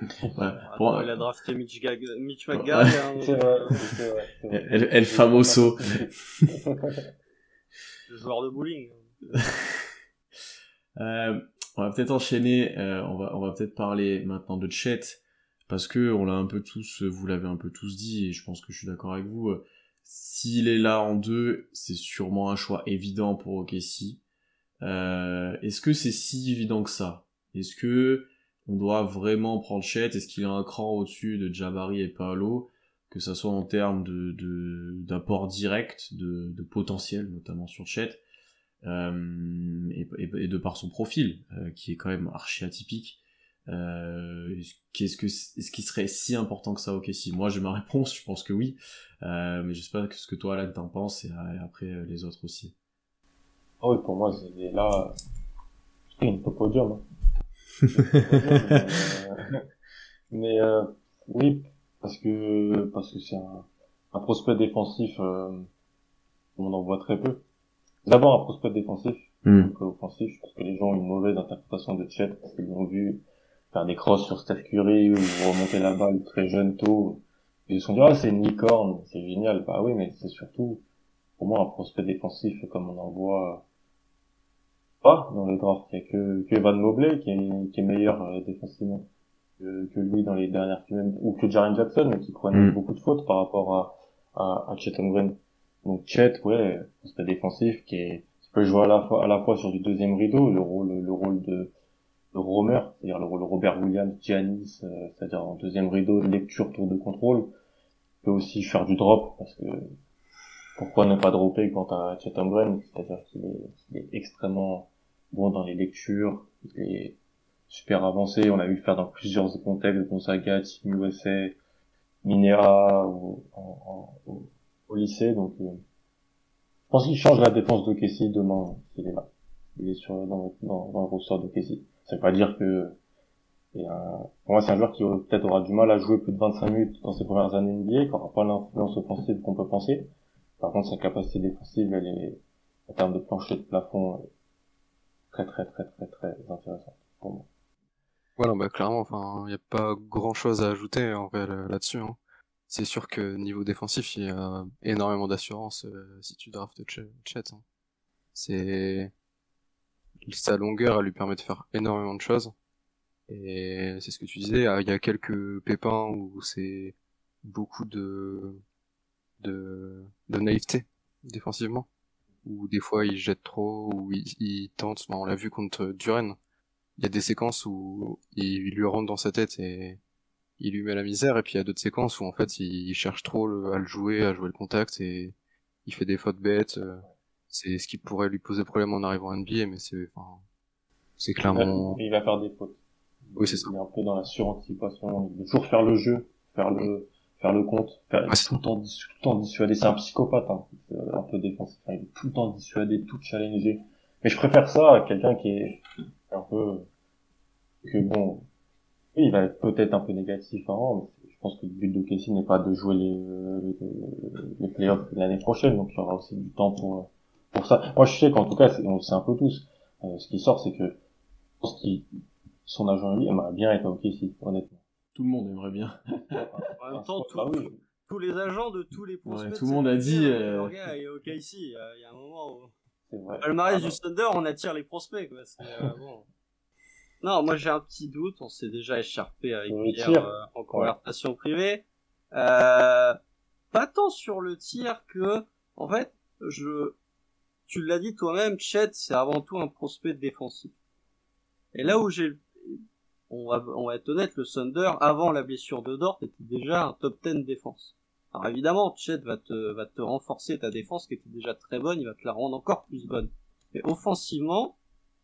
Ouais. Attends, Pour- il a drafté Mitch, Gag... Mitch Ouais. McGahn. hein. C'est vrai, c'est vrai, c'est vrai. El, El Famoso. le joueur de bowling. *laughs* Euh, on va peut-être enchaîner. euh, on va, on va peut-être parler maintenant de Chet parce que on l'a un peu tous, vous l'avez un peu tous dit et je pense que je suis d'accord avec vous. euh, S'il est là en deux, c'est sûrement un choix évident pour OKC. Euh, Est-ce que c'est si évident que ça? Est-ce que on doit vraiment prendre Chet? Est-ce qu'il a un cran au-dessus de Jabari et Paolo? Que ça soit en termes de d'apport direct, de, de potentiel, notamment sur Chet, euh, et de par son profil, euh, qui est quand même archi atypique. Euh, est-ce- qu'est-ce que est-ce qu'il serait si important que ça au si Moi, j'ai ma *laughs* réponse, je pense que oui, euh, mais je sais pas ce que toi, Alan, t'en penses, et, euh, et après euh, les autres aussi. Ah oui, pour moi, c'est là, une top podium. hein. *laughs* mais, euh, mais, euh, oui, parce que parce que c'est un, un prospect défensif, euh, on en voit très peu. D'abord un prospect défensif, donc offensif. Je pense que les gens ont une mauvaise interprétation de Chet parce qu'ils l'ont vu faire des crosses sur Steph Curry ou remonter la balle très jeune tôt. Ils se sont dit ah c'est une licorne, c'est génial. Bah oui, mais c'est surtout pour moi un prospect défensif comme on en voit pas dans les drafts. Il y a que, que Evan Mobley qui est, qui est meilleur euh, défensivement que, que lui dans les dernières semaines, ou que Jaren Jackson, mais qui prenait Mm. beaucoup de fautes par rapport à, à, à Chet Holmgren. Donc Chet, ouais, prospect défensif qui est, qui peut jouer à la fois, à la fois sur du deuxième rideau, le rôle, le rôle de, de roamer, c'est-à-dire le Robert Williams, Giannis, euh, c'est-à-dire en deuxième rideau, lecture, tour de contrôle. Il peut aussi faire du drop, parce que pourquoi ne pas dropper quand t'as Chet Holmgren, c'est-à-dire qu'il est, extrêmement bon dans les lectures, il est super avancé, on l'a vu le faire dans plusieurs contextes, Gonzaga, Team USA, Minera, au, lycée, donc euh, je pense qu'il change la défense de Kessie demain, s'il est là. Il est sur, dans, dans, dans le ressort de Kessie. Ça veut pas dire que pour moi c'est un joueur qui peut-être aura du mal à jouer plus de 25 minutes dans ses premières années NBA, qui aura pas l'influence offensive qu'on peut penser. Par contre, sa capacité défensive, elle est, en termes de plancher de plafond, très très très très très intéressante pour moi. Voilà, bah clairement, enfin, il a pas grand chose à ajouter en vrai là- là-dessus. Hein. C'est sûr que niveau défensif, il y a énormément d'assurance euh, si tu draftes Ch- Chet. hein. C'est sa longueur, elle lui permet de faire énormément de choses. Et c'est ce que tu disais, ah, il y a quelques pépins où c'est beaucoup de de, de naïveté défensivement, où des fois il jette trop, ou il, il tente. On l'a vu contre Duren il y a des séquences où il, lui rentre dans sa tête et il lui met la misère et puis il y a d'autres séquences où en fait il, cherche trop à le jouer, à jouer le contact et il fait des fautes bêtes. Euh, C'est ce qui pourrait lui poser problème en arrivant à NBA mais c'est enfin, c'est clairement Il va faire des fautes. Oui, c'est ça. Il est un peu dans la suranticipation. Il veut toujours faire le jeu, faire le, faire le compte, faire tout le temps, tout le temps dissuader. C'est un psychopathe, hein. C'est un peu défensif. Il veut tout le temps dissuader, tout challenger. Mais je préfère ça à quelqu'un qui est un peu, que bon, oui, il va être peut-être un peu négatif, hein, mais je pense que le but de Casey n'est pas de jouer les, les, les playoffs l'année prochaine, donc il y aura aussi du temps pour, pour ça. Moi, je sais qu'en tout cas, c'est- on le sait un peu tous, euh, ce qui sort, c'est que, je pense qu'il, son agent, lui, aimerait bien être au KC, honnêtement. Tout le monde aimerait bien. En même temps, tout, oui. tous les agents de tous les prospects. tout le monde a dit, euh, Leur gars est OK ici. Il y a- il y a un moment où. c'est vrai. palmarès Ah, du Thunder, on attire les prospects, quoi. Euh, *laughs* bon. Non, moi j'ai un petit doute. On s'est déjà écharpé avec le Pierre euh, en conversation privée. Euh, pas tant sur le tir que, en fait, je, tu l'as dit toi-même, Chet, c'est avant tout un prospect défensif. Et là où j'ai, on va, être honnête, le Thunder, avant la blessure de Dort, était déjà un top 10 défense. Alors évidemment, Chet va te, va te renforcer ta défense qui était déjà très bonne, il va te la rendre encore plus bonne. Mais offensivement,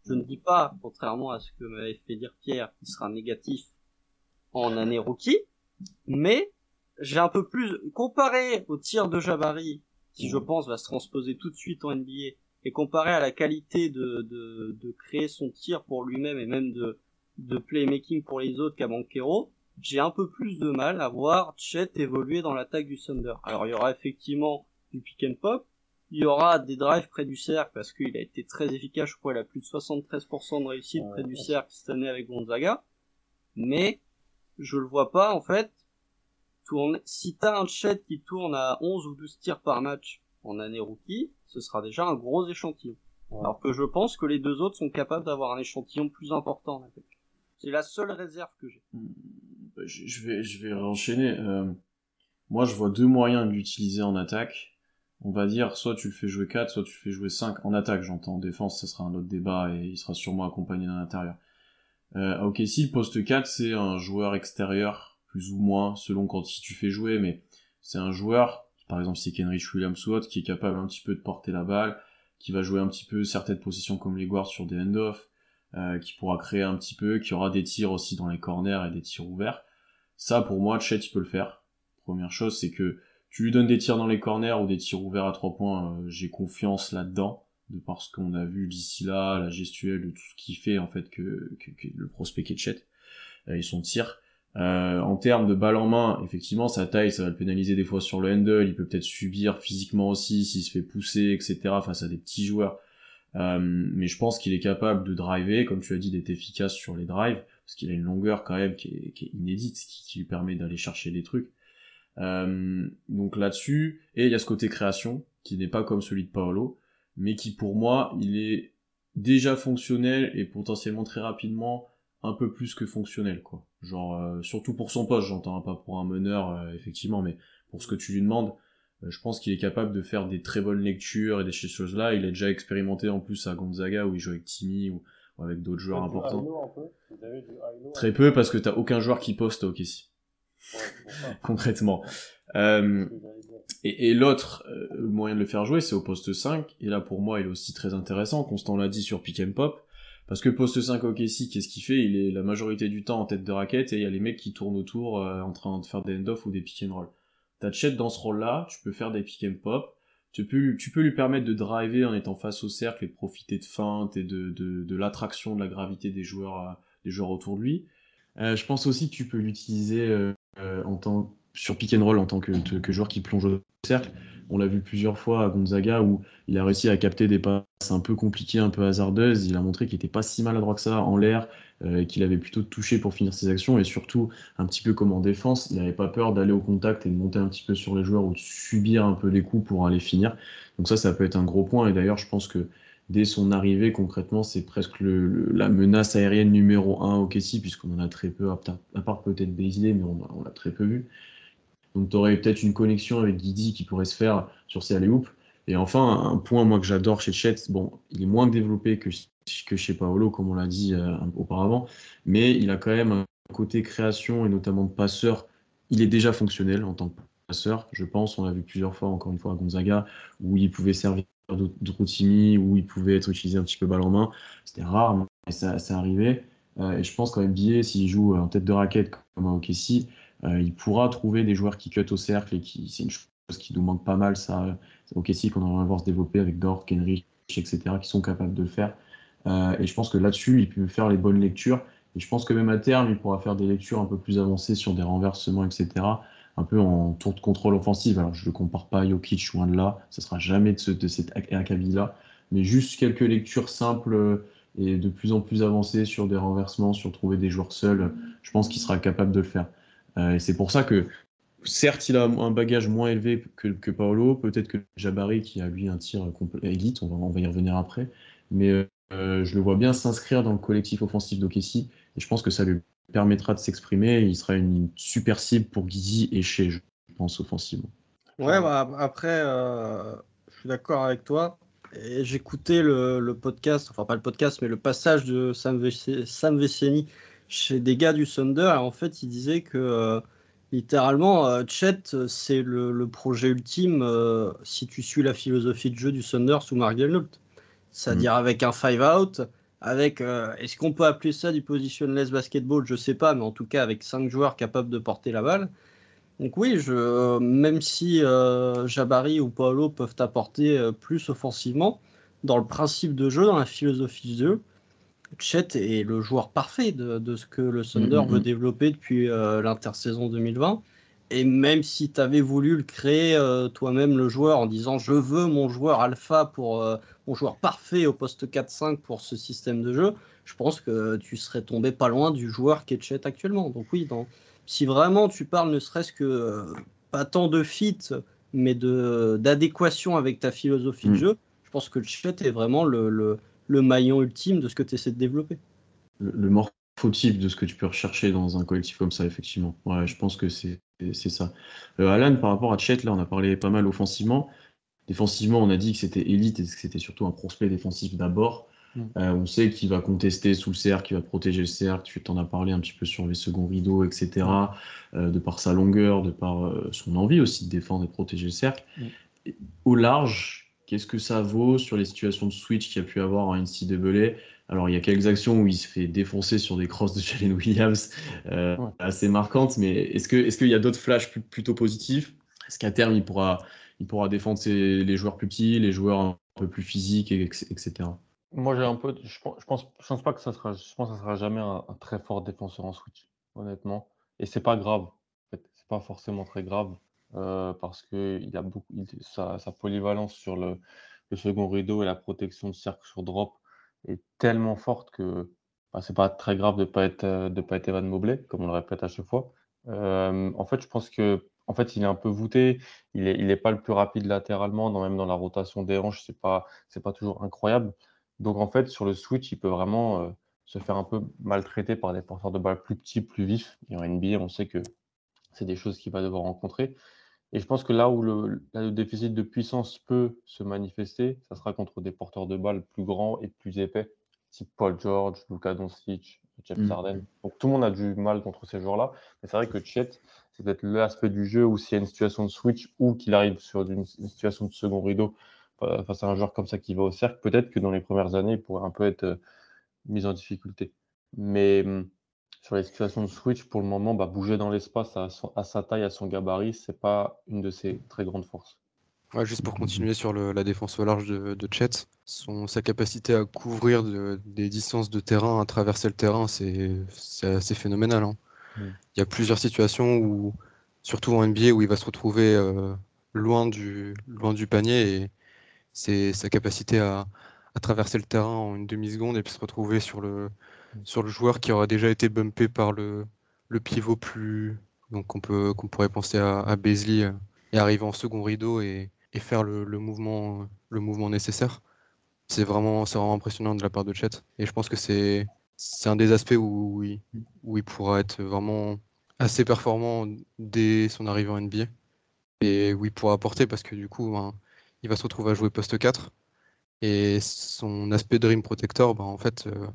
je ne dis pas, contrairement à ce que m'avait fait dire Pierre, qui sera négatif en année rookie, mais j'ai un peu plus, comparé au tir de Jabari, qui je pense va se transposer tout de suite en NBA, et comparé à la qualité de, de, de créer son tir pour lui-même et même de, de playmaking pour les autres qu'à Banquero, j'ai un peu plus de mal à voir Chet évoluer dans l'attaque du Thunder. Alors il y aura effectivement du pick and pop, il y aura des drives près du cercle parce qu'il a été très efficace, je crois il a plus de 73% de réussite près du cercle cette année avec Gonzaga, mais je le vois pas en fait tourner. Si t'as un Chet qui tourne à 11 ou 12 tirs par match en année rookie, ce sera déjà un gros échantillon. Alors que je pense que les deux autres sont capables d'avoir un échantillon plus important. C'est la seule réserve que j'ai. Je je vais, je vais enchaîner. Euh, moi, je vois deux moyens de l'utiliser en attaque. On va dire, soit tu le fais jouer 4, soit tu le fais jouer 5. En attaque, j'entends. En défense, ça sera un autre débat et il sera sûrement accompagné d'un intérieur. Euh, ok, si le poste 4, c'est un joueur extérieur, plus ou moins, selon quand si tu fais jouer, mais c'est un joueur, par exemple, c'est Kenrich Williams ou autre, qui est capable un petit peu de porter la balle, qui va jouer un petit peu certaines positions comme les guards sur des end-off, euh, qui pourra créer un petit peu, qui aura des tirs aussi dans les corners et des tirs ouverts. Ça, pour moi, Chet, il peut le faire. Première chose, c'est que tu lui donnes des tirs dans les corners ou des tirs ouverts à trois points, euh, j'ai confiance là-dedans, de par ce qu'on a vu d'ici là, la gestuelle, de tout ce qui fait en fait que, que, que le prospect est Chet euh, et son tir. Euh, en termes de balle en main, effectivement, sa taille, ça va le pénaliser des fois sur le handle. Il peut peut-être subir physiquement aussi s'il se fait pousser, etc. face à des petits joueurs. Euh, mais je pense qu'il est capable de driver, comme tu as dit, d'être efficace sur les drives, parce qu'il a une longueur quand même qui est, inédite, qui, qui, lui permet d'aller chercher des trucs. Euh, donc là-dessus, et il y a ce côté création, qui n'est pas comme celui de Paolo, mais qui pour moi, il est déjà fonctionnel et potentiellement très rapidement un peu plus que fonctionnel, quoi. Genre, euh, surtout pour son poste, j'entends, pas pour un meneur, euh, effectivement, mais pour ce que tu lui demandes, euh, je pense qu'il est capable de faire des très bonnes lectures et des choses là. Il a déjà expérimenté en plus à Gonzaga où il joue avec Timmy ou, ou avec d'autres joueurs importants. Très peu parce que t'as aucun joueur qui poste au OKC. Ouais, *laughs* Concrètement. Euh, et, et l'autre euh, moyen de le faire jouer, c'est au poste 5. Et là, pour moi, il est aussi très intéressant. Constant l'a dit sur Pick and Pop. Parce que poste 5 OKC, qu'est-ce qu'il fait? Il est la majorité du temps en tête de raquette et il y a les mecs qui tournent autour euh, en train de faire des end-off ou des pick and roll. T'as dans ce rôle-là, tu peux faire des pick and pop, tu peux, lui permettre de driver en étant face au cercle et profiter de feintes et de, l'attraction, de la gravité des joueurs, euh, autour de lui. Euh, je pense aussi que tu peux l'utiliser en tant sur pick and roll en tant que joueur qui plonge au cercle. On l'a vu plusieurs fois à Gonzaga où il a réussi à capter des passes un peu compliquées, un peu hasardeuses. Il a montré qu'il était pas si maladroit que ça en l'air, euh, qu'il avait plutôt touché pour finir ses actions et surtout un petit peu comme en défense, il n'avait pas peur d'aller au contact et de monter un petit peu sur les joueurs ou de subir un peu les coups pour aller finir. Donc ça, ça peut être un gros point. Et d'ailleurs, je pense que dès son arrivée, concrètement, c'est presque la menace aérienne numéro un au Kessie, puisqu'on en a très peu, à part peut-être Bézilé, mais on l'a très peu vu. Donc tu aurais peut-être une connexion avec Guidi qui pourrait se faire sur ces alley Et enfin, un point moi que j'adore chez Chet, bon, il est moins développé que, que chez Paolo, comme on l'a dit euh, auparavant, mais il a quand même un côté création et notamment de passeur. Il est déjà fonctionnel en tant que passeur, je pense. On l'a vu plusieurs fois, encore une fois, à Gonzaga, où il pouvait servir d'Routimi, où il pouvait être utilisé un petit peu balle en main. C'était rare, mais ça, ça arrivait. Euh, et je pense quand même Billet, s'il joue en tête de raquette comme à OKC, il pourra trouver des joueurs qui cut au cercle et qui c'est une chose qui nous manque pas mal ça ok si qu'on va voir se développer avec Dort, Kenrich, etc. qui sont capables de faire. Euh, et je pense que là-dessus, il peut faire les bonnes lectures. Et je pense que même à terme, il pourra faire des lectures un peu plus avancées sur des renversements, etc. Un peu en tour de contrôle offensif. Alors, je ne compare pas à Jokic, loin de là. Ce sera jamais de, ce, de acabit-là. Mais juste quelques lectures simples et de plus en plus avancées sur des renversements, sur trouver des joueurs seuls. Je pense qu'il sera capable de le faire. Euh, c'est pour ça que, certes, il a un bagage moins élevé que, Paolo, peut-être que Jabari, qui a lui un tir élite, on va, on va y revenir après, mais euh, je le vois bien s'inscrire dans le collectif offensif d'Okessi, et je pense que ça lui permettra de s'exprimer, il sera une, super cible pour Guizy et chez, je pense, offensivement. Ouais, bah, après, euh, je suis d'accord avec toi. Et J'écoutais le, podcast, enfin pas le podcast, mais le passage de Sam Veceni chez des gars du Thunder. Et en fait, il disait que euh, littéralement, euh, Chet, euh, c'est le, le projet ultime si tu suis la philosophie de jeu du Thunder sous Mark Daigneault. C'est-à-dire avec un five out, avec, euh, est-ce qu'on peut appeler ça du positionless basketball? Je sais pas, mais en tout cas avec cinq joueurs capables de porter la balle. Donc oui, je, euh, même si euh, Jabari ou Paolo peuvent apporter plus offensivement, dans le principe de jeu, dans la philosophie de jeu, Chet est le joueur parfait de, de ce que le Thunder Mhm. veut développer depuis euh, l'intersaison 2020. Et même si tu avais voulu le créer euh, toi-même, le joueur, en disant je veux mon joueur alpha pour euh, mon joueur parfait au poste 4-5 pour ce système de jeu, je pense que tu serais tombé pas loin du joueur qui est Chet actuellement. Donc oui, dans, si vraiment tu parles ne serait-ce que pas tant de fit, mais d'adéquation avec ta philosophie de Mm. jeu, je pense que Chet est vraiment le, le, le maillon ultime de ce que tu essaies de développer. le, le morphotype de ce que tu peux rechercher dans un collectif comme ça, effectivement. Ouais, je pense que c'est c'est ça. Euh, Alan, par rapport à Chet, là, on a parlé pas mal offensivement. Défensivement, on a dit que c'était élite et que c'était surtout un prospect défensif d'abord. Mm. Euh, on sait qu'il va contester sous le cercle, qu'il va protéger le cercle. Tu t'en as parlé un petit peu sur les seconds rideaux, etc. Euh, de par sa longueur, de par euh, son envie aussi de défendre et de protéger le cercle. Mm. Et Au large, qu'est-ce que ça vaut sur les situations de switch qu'il y a pu avoir en NCAA alors, il y a quelques actions où il se fait défoncer sur des crosses de Jalen *laughs* Williams euh, Ouais. assez marquantes, mais est-ce qu'il y a d'autres flashs plus- plutôt positifs? Est-ce qu'à terme, il pourra, il pourra défendre ses- les joueurs plus petits, les joueurs un peu plus physiques, et- etc. Moi, j'ai un peu. Je pense, je pense, je pense pas que ça sera. Je pense que ça sera jamais un, un très fort défenseur en switch, honnêtement. Et c'est pas grave. En fait, c'est pas forcément très grave euh, parce que il a beaucoup. sa, polyvalence sur le, second rideau et la protection de cercle sur drop est tellement forte que bah, c'est pas très grave de pas être euh, de pas être Evan Mobley, comme on le répète à chaque fois. Euh, en fait, je pense que en fait, est un peu voûté. Il est, il est pas le plus rapide latéralement, même dans la rotation des hanches, c'est pas, pas toujours incroyable. Donc en fait, sur le switch, il peut vraiment se faire un peu maltraiter par des porteurs de balles plus petits, plus vifs. Et en NBA, on sait que c'est des choses qu'il va devoir rencontrer. Et je pense que là où le, là, le déficit de puissance peut se manifester, ça sera contre des porteurs de balles plus grands et plus épais, type Paul George, Luka Doncic, James Mm. Harden. Donc tout le monde a du mal contre ces joueurs-là. Mais c'est vrai que Chet, c'est peut-être l'aspect du jeu où s'il y a une situation de switch ou qu'il arrive sur une, une situation de second rideau euh, face à un joueur comme ça qui va au cercle, peut-être que dans les premières années, il pourrait un peu être euh, mis en difficulté. Mais hum, sur les situations de switch, pour le moment, bah, bouger dans l'espace à, sa taille, à son gabarit, c'est pas une de ses très grandes forces. Ouais, juste pour continuer sur le- la défense au large de, de Chet, son, sa capacité à couvrir de- des distances de terrain, à traverser le terrain, c'est assez phénoménal. hein. Mm. Il y a plusieurs situations où, surtout en NBA, où il va se retrouver euh, loin du, loin du panier et c'est sa capacité à, à traverser le terrain en une demi-seconde et puis se retrouver sur le, sur le joueur qui aura déjà été bumpé par le, le pivot plus. Donc on peut, qu'on pourrait penser à, à euh, et arriver en second rideau et, et faire le, mouvement, le mouvement nécessaire. C'est vraiment, vraiment impressionnant de la part de Chet. Et je pense que c'est, un des aspects où, il, où il pourra être vraiment assez performant dès son arrivée en NBA. Et où il pourra apporter parce que du coup, ben, il va se retrouver à jouer poste 4. Et son aspect rim protector, ben, en fait, euh,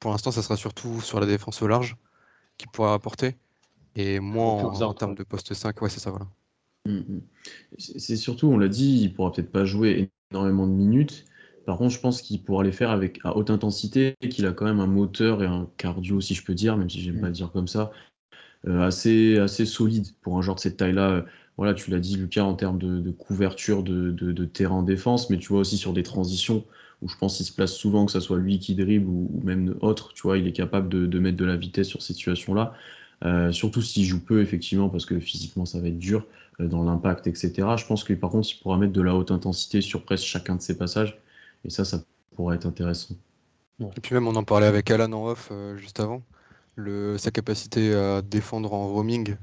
pour l'instant, ça sera surtout sur la défense au large qu'il pourra apporter. Et moins Au en, termes de poste 5. Ouais, c'est ça, voilà. Mm, mm. C'est surtout, on l'a dit, il pourra peut-être pas jouer énormément de minutes. Par contre, je pense qu'il pourra les faire avec à haute intensité, et qu'il a quand même un moteur et un cardio, si je peux dire, même si j'aime pas le dire comme ça, euh, assez, assez solide pour un joueur de cette taille-là. Euh, Voilà, tu l'as dit, Lucas, en termes de, de couverture de, de- de terrain en défense, mais tu vois aussi sur des transitions où je pense qu'il se place souvent, que ce soit lui qui dribble ou, ou même autre, tu vois, il est capable de, de mettre de la vitesse sur ces situations-là. Euh, surtout s'il joue peu, effectivement, parce que physiquement ça va être dur euh, dans l'impact, etc. Je pense que par contre, il pourra mettre de la haute intensité sur presque chacun de ses passages, et ça, ça pourrait être intéressant. Et puis même, on en parlait avec Alan en off euh, juste avant. Le, sa capacité à défendre en roaming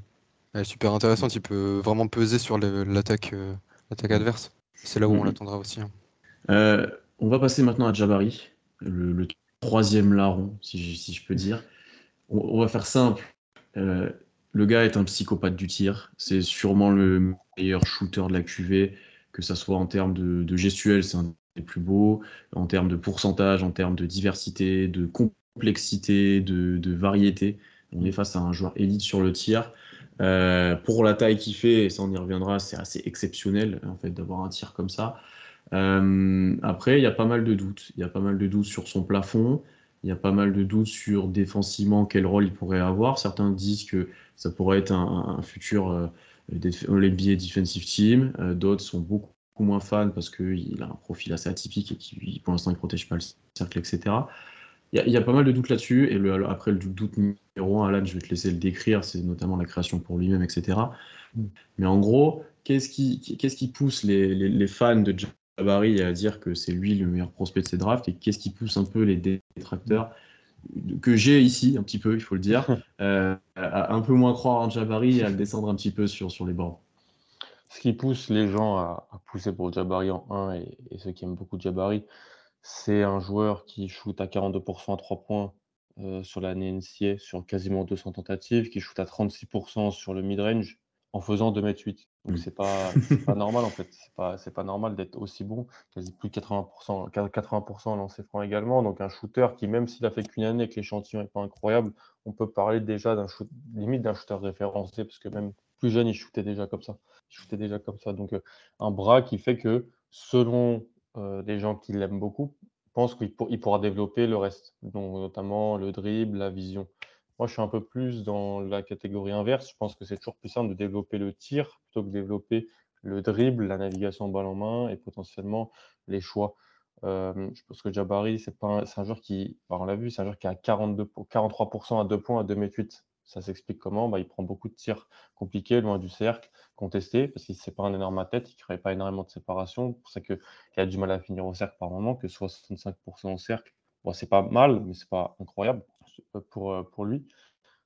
elle est super intéressante. Il peut vraiment peser sur l'attaque adverse. C'est là où on Mhm. l'attendra aussi. hein. On va passer maintenant à Jabari, le, troisième larron, si je, peux dire. On, va faire simple. Euh, le gars est un psychopathe du tir. C'est sûrement le meilleur shooter de la QV, que ça soit en termes de, de gestuelle, c'est un les plus beaux en termes de pourcentage, en termes de diversité, de complexité, de, variété. On est face à un joueur élite sur le tir. Euh, pour la taille qu'il fait, et ça on y reviendra, c'est assez exceptionnel en fait d'avoir un tir comme ça. Euh, après, il y a pas mal de doutes. Il y a pas mal de doutes sur son plafond. Il y a pas mal de doutes sur défensivement quel rôle il pourrait avoir. Certains disent que ça pourrait être un, futur euh, NBA Defensive Team. Euh, d'autres sont beaucoup moins fans parce qu'il a un profil assez atypique et qui, pour l'instant, ne protège pas le cercle, etc. Il y, a, pas mal de doutes là-dessus. Et le, après, le doute numéro un, Alan, je vais te laisser le décrire, c'est notamment la création pour lui-même, etc. Mm. Mais en gros, qu'est-ce qui, qu'est-ce qui pousse les, les, les fans de Jabari à dire que c'est lui le meilleur prospect de ces drafts et qu'est-ce qui pousse un peu les détracteurs que j'ai ici, un petit peu, il faut le dire, *laughs* euh, à un peu moins croire en Jabari et à le descendre un petit peu sur, sur les bords. Ce qui pousse les gens à, pousser pour Jabari en 1 et, ceux qui aiment beaucoup Jabari, c'est un joueur qui shoot à 42% à 3 points euh, sur l'année NCA, sur quasiment 200 tentatives, qui shoot à 36% sur le mid-range en faisant 2m8. Donc c'est pas, pas normal en fait. C'est pas, c'est pas normal d'être aussi bon, quasi plus de 80%, 80% lancé franc également. Donc un shooter qui, même s'il a fait qu'une année et que l'échantillon n'est pas incroyable, on peut parler déjà d'un shoot, limite d'un shooter référencé, parce que même plus jeune, il shootait déjà comme ça. Il shootait déjà comme ça. Donc euh, un bras qui fait que, selon euh, les gens qui l'aiment beaucoup, pensent qu'il il pourra développer le reste, donc notamment le dribble, la vision. Moi, je suis un peu plus dans la catégorie inverse. Je pense que c'est toujours plus simple de développer le tir plutôt que de développer le dribble, la navigation balle en main et potentiellement les choix. Euh, je pense que Jabari, c'est un, un joueur qui, bah, on l'a vu, c'est un joueur qui a 42, 43% à 2 points à 2 m 8. Ça s'explique comment? Bah, Il prend beaucoup de tirs compliqués, loin du cercle, contestés, parce qu'il ne sépare un énorme tête, il ne crée pas énormément de séparation. C'est pour ça qu'il a du mal à finir au cercle par moment, que 65% au cercle. Bon, c'est pas mal, mais c'est pas incroyable pour, euh, pour lui.